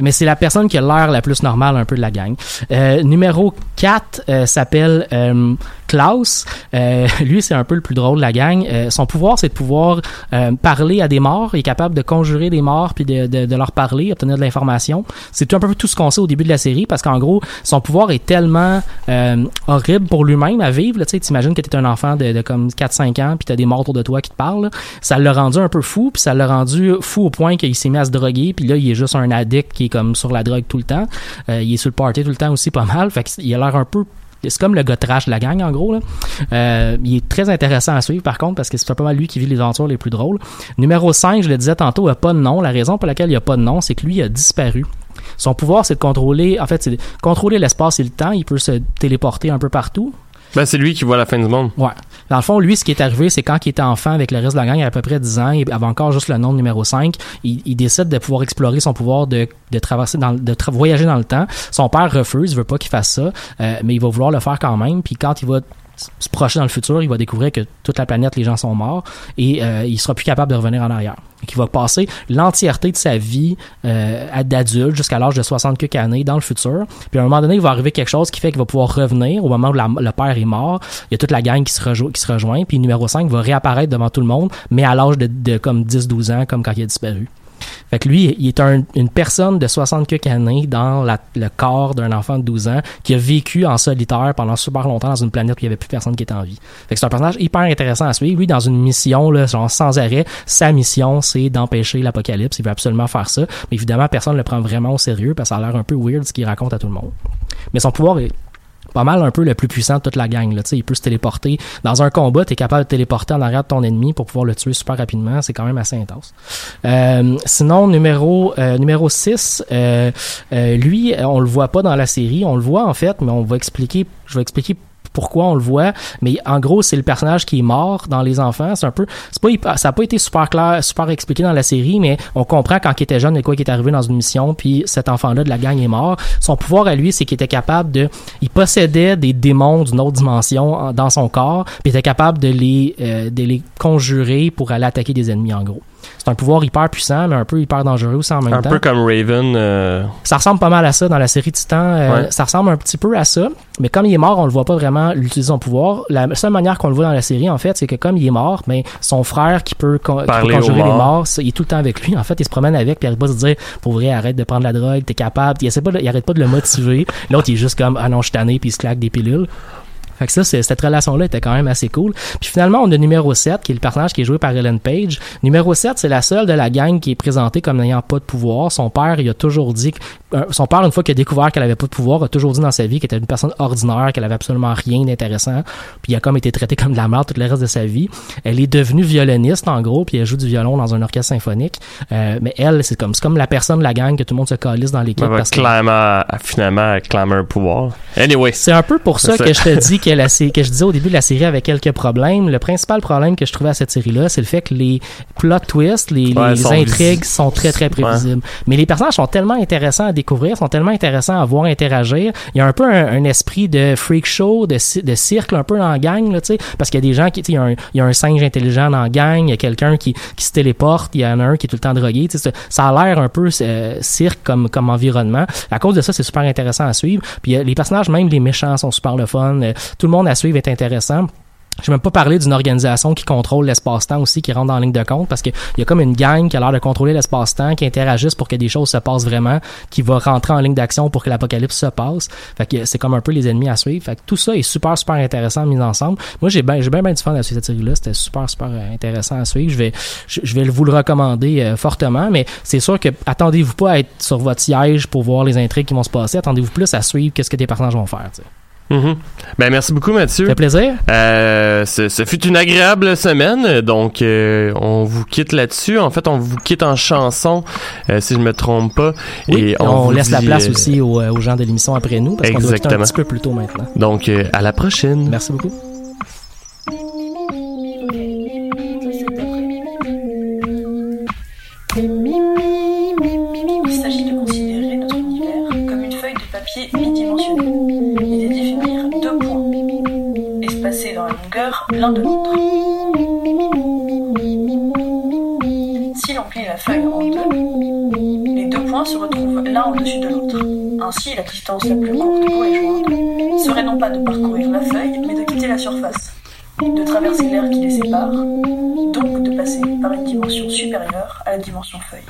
Mais c'est la personne qui a l'air la plus normale un peu de la gang. Euh, numéro 4 euh, s'appelle euh, Klaus. Euh, lui, c'est un peu le plus drôle de la gang. Euh, son pouvoir, c'est de pouvoir euh, parler à des morts. Il est capable de conjurer des morts puis de, de, de leur parler, obtenir de l'information. C'est un peu tout ce qu'on sait au début de la série parce qu'en gros, son pouvoir est tellement horrible pour lui-même à vivre. Tu sais, t'imagines que t'es un enfant de, de comme 4-5 ans puis t'as des morts autour de toi qui te parlent. Ça l'a rendu un peu fou puis ça l'a rendu fou au point qu'il s'est mis à se droguer puis là, il est juste un addict qui est comme sur la drogue tout le temps. Il est sur le party tout le temps aussi pas mal. Fait qu'il a l'air un peu c'est comme le gars trash de la gang en gros. Euh, il est très intéressant à suivre par contre parce que c'est pas lui qui vit les aventures les plus drôles. Numéro 5, je le disais tantôt, il a pas de nom. La raison pour laquelle il a pas de nom, c'est que lui a disparu. Son pouvoir, c'est de contrôler, en fait, c'est de contrôler l'espace et le temps. Il peut se téléporter un peu partout. Ben, c'est lui qui voit la fin du monde. Ouais. Dans le fond, lui, ce qui est arrivé, c'est quand il était enfant avec le reste de la gang, il avait à peu près 10 ans, il avait encore juste le nom numéro 5, il, il décide de pouvoir explorer son pouvoir de, de traverser de voyager dans le temps. Son père refuse, veut pas qu'il fasse ça, euh, mais il va vouloir le faire quand même. Puis quand il va se projeter dans le futur, il va découvrir que toute la planète, les gens sont morts et euh, il sera plus capable de revenir en arrière. Il va passer l'entièreté de sa vie euh, d'adulte jusqu'à l'âge de 60 quelques années dans le futur. Puis à un moment donné, il va arriver quelque chose qui fait qu'il va pouvoir revenir au moment où le père est mort. Il y a toute la gang qui se, qui se rejoint. Puis numéro 5 va réapparaître devant tout le monde, mais à l'âge de, de comme 10-12 ans, comme quand il a disparu. Fait que lui, il est un- une personne de 60 quelques années dans le corps d'un enfant de 12 ans qui a vécu en solitaire pendant super longtemps dans une planète où il n'y avait plus personne qui était en vie. Fait que c'est un personnage hyper intéressant à suivre. Lui, dans une mission, là, genre sans arrêt, sa mission, c'est d'empêcher l'apocalypse. Il veut absolument faire ça. Mais évidemment, personne ne le prend vraiment au sérieux parce que ça a l'air un peu weird ce qu'il raconte à tout le monde. Mais son pouvoir est pas mal un peu le plus puissant de toute la gang. Là. Il peut se téléporter. Dans un combat, tu es capable de téléporter en arrière de ton ennemi pour pouvoir le tuer super rapidement. C'est quand même assez intense. Euh, sinon, numéro euh, numéro 6, euh, lui, on le voit pas dans la série. On le voit en fait, mais on va expliquer, je vais expliquer pourquoi on le voit, mais en gros, c'est le personnage qui est mort dans Les Enfants. C'est un peu, c'est pas, ça a pas été super clair, super expliqué dans la série, mais on comprend quand il était jeune et quoi qui est arrivé dans une mission, puis cet enfant-là de la gang est mort. Son pouvoir à lui, c'est qu'il était capable de, il possédait des démons d'une autre dimension en- dans son corps, puis il était capable de les, euh, de les conjurer pour aller attaquer des ennemis en gros. C'est un pouvoir hyper puissant, mais un peu hyper dangereux aussi en même Un temps. peu comme Raven. euh, Ça ressemble pas mal à ça dans la série Titan. euh, Ouais. Ça ressemble un petit peu à ça. Mais comme il est mort, on le voit pas vraiment l'utiliser son pouvoir. La seule manière qu'on le voit dans la série, en fait, c'est que comme il est mort, mais son frère qui peut, con- qui peut Parler conjurer les morts. il est tout le temps avec lui. En fait, il se promène avec, puis il arrête pas de se dire, pour vrai, arrête de prendre la drogue, t'es capable. Il, essaie pas de- il arrête pas de le motiver. L'autre, il est juste comme, ah non, je suis tanné, puis il se claque des pilules. Fait que ça, c'est- cette relation-là était quand même assez cool. Puis finalement, on a numéro 7, qui est le personnage qui est joué par Ellen Page. Numéro 7, c'est la seule de la gang qui est présentée comme n'ayant pas de pouvoir. Son père, il a toujours dit que, euh, son père, une fois qu'il a découvert qu'elle avait pas de pouvoir, a toujours dit dans sa vie qu'elle était une personne ordinaire, qu'elle avait absolument rien d'intéressant. Puis il a comme été traité comme de la merde tout le reste de sa vie. Elle est devenue violoniste, en gros, puis elle joue du violon dans un orchestre symphonique. Euh, mais elle, c'est comme, c'est comme la personne de la gang que tout le monde se calisse dans l'équipe. va parce que- clairement, finalement, clamer un pouvoir. Anyway. c'est un peu pour ça que je te dis que la que je disais au début de la série avait quelques problèmes. Le principal problème que je trouvais à cette série-là, c'est le fait que les plot twists, les, Ouais, les sont intrigues sont très très prévisibles. Mais les personnages sont tellement intéressants à découvrir, sont tellement intéressants à voir interagir. Il y a un peu un, un esprit de freak show, de, de cirque un peu dans la gang, là, tu sais, parce qu'il y a des gens qui, tu sais, il y, a un- il y a un singe intelligent dans la gang, il y a quelqu'un qui, qui se téléporte, il y en a un qui est tout le temps drogué, tu sais, ça, ça a l'air un peu euh, cirque comme comme environnement. À cause de ça, c'est super intéressant à suivre. Puis euh, les personnages, même les méchants, sont super le fun. Euh, tout le monde à suivre est intéressant. Je vais même pas parler d'une organisation qui contrôle l'espace-temps aussi, qui rentre en ligne de compte, parce qu'il y a comme une gang qui a l'air de contrôler l'espace-temps, qui interagissent pour que des choses se passent vraiment, qui va rentrer en ligne d'action pour que l'apocalypse se passe. Fait que c'est comme un peu les ennemis à suivre. Fait que tout ça est super, super intéressant mis ensemble. Moi, j'ai bien, j'ai bien, bien du fun à suivre cette série-là. C'était super, super euh, intéressant à suivre. Je vais, je, vais vous le recommander euh, fortement, mais c'est sûr que attendez-vous pas à être sur votre siège pour voir les intrigues qui vont se passer. Attendez-vous plus à suivre qu'est-ce que des personnages vont faire. Mhm. Ben, merci beaucoup, Mathieu. Ça fait plaisir. Euh, ce, ce fut une agréable semaine, donc euh, on vous quitte là-dessus. En fait, on vous quitte en chanson, euh, si je me trompe pas. Oui, et on, laisse la place euh, aussi aux, aux gens de l'émission après nous, parce qu'on doit quitter un Exactement. petit peu plus tôt maintenant. Donc, euh, à la prochaine. Merci beaucoup. Il s'agit de considérer notre univers comme une feuille de papier bidimensionnelle l'un de l'autre. Si l'on plie la feuille en deux, les deux points se retrouvent l'un au-dessus de l'autre. Ainsi, la distance la plus courte pour les joindre serait non pas de parcourir la feuille, mais de quitter la surface, de traverser l'air qui les sépare, donc de passer par une dimension supérieure à la dimension feuille.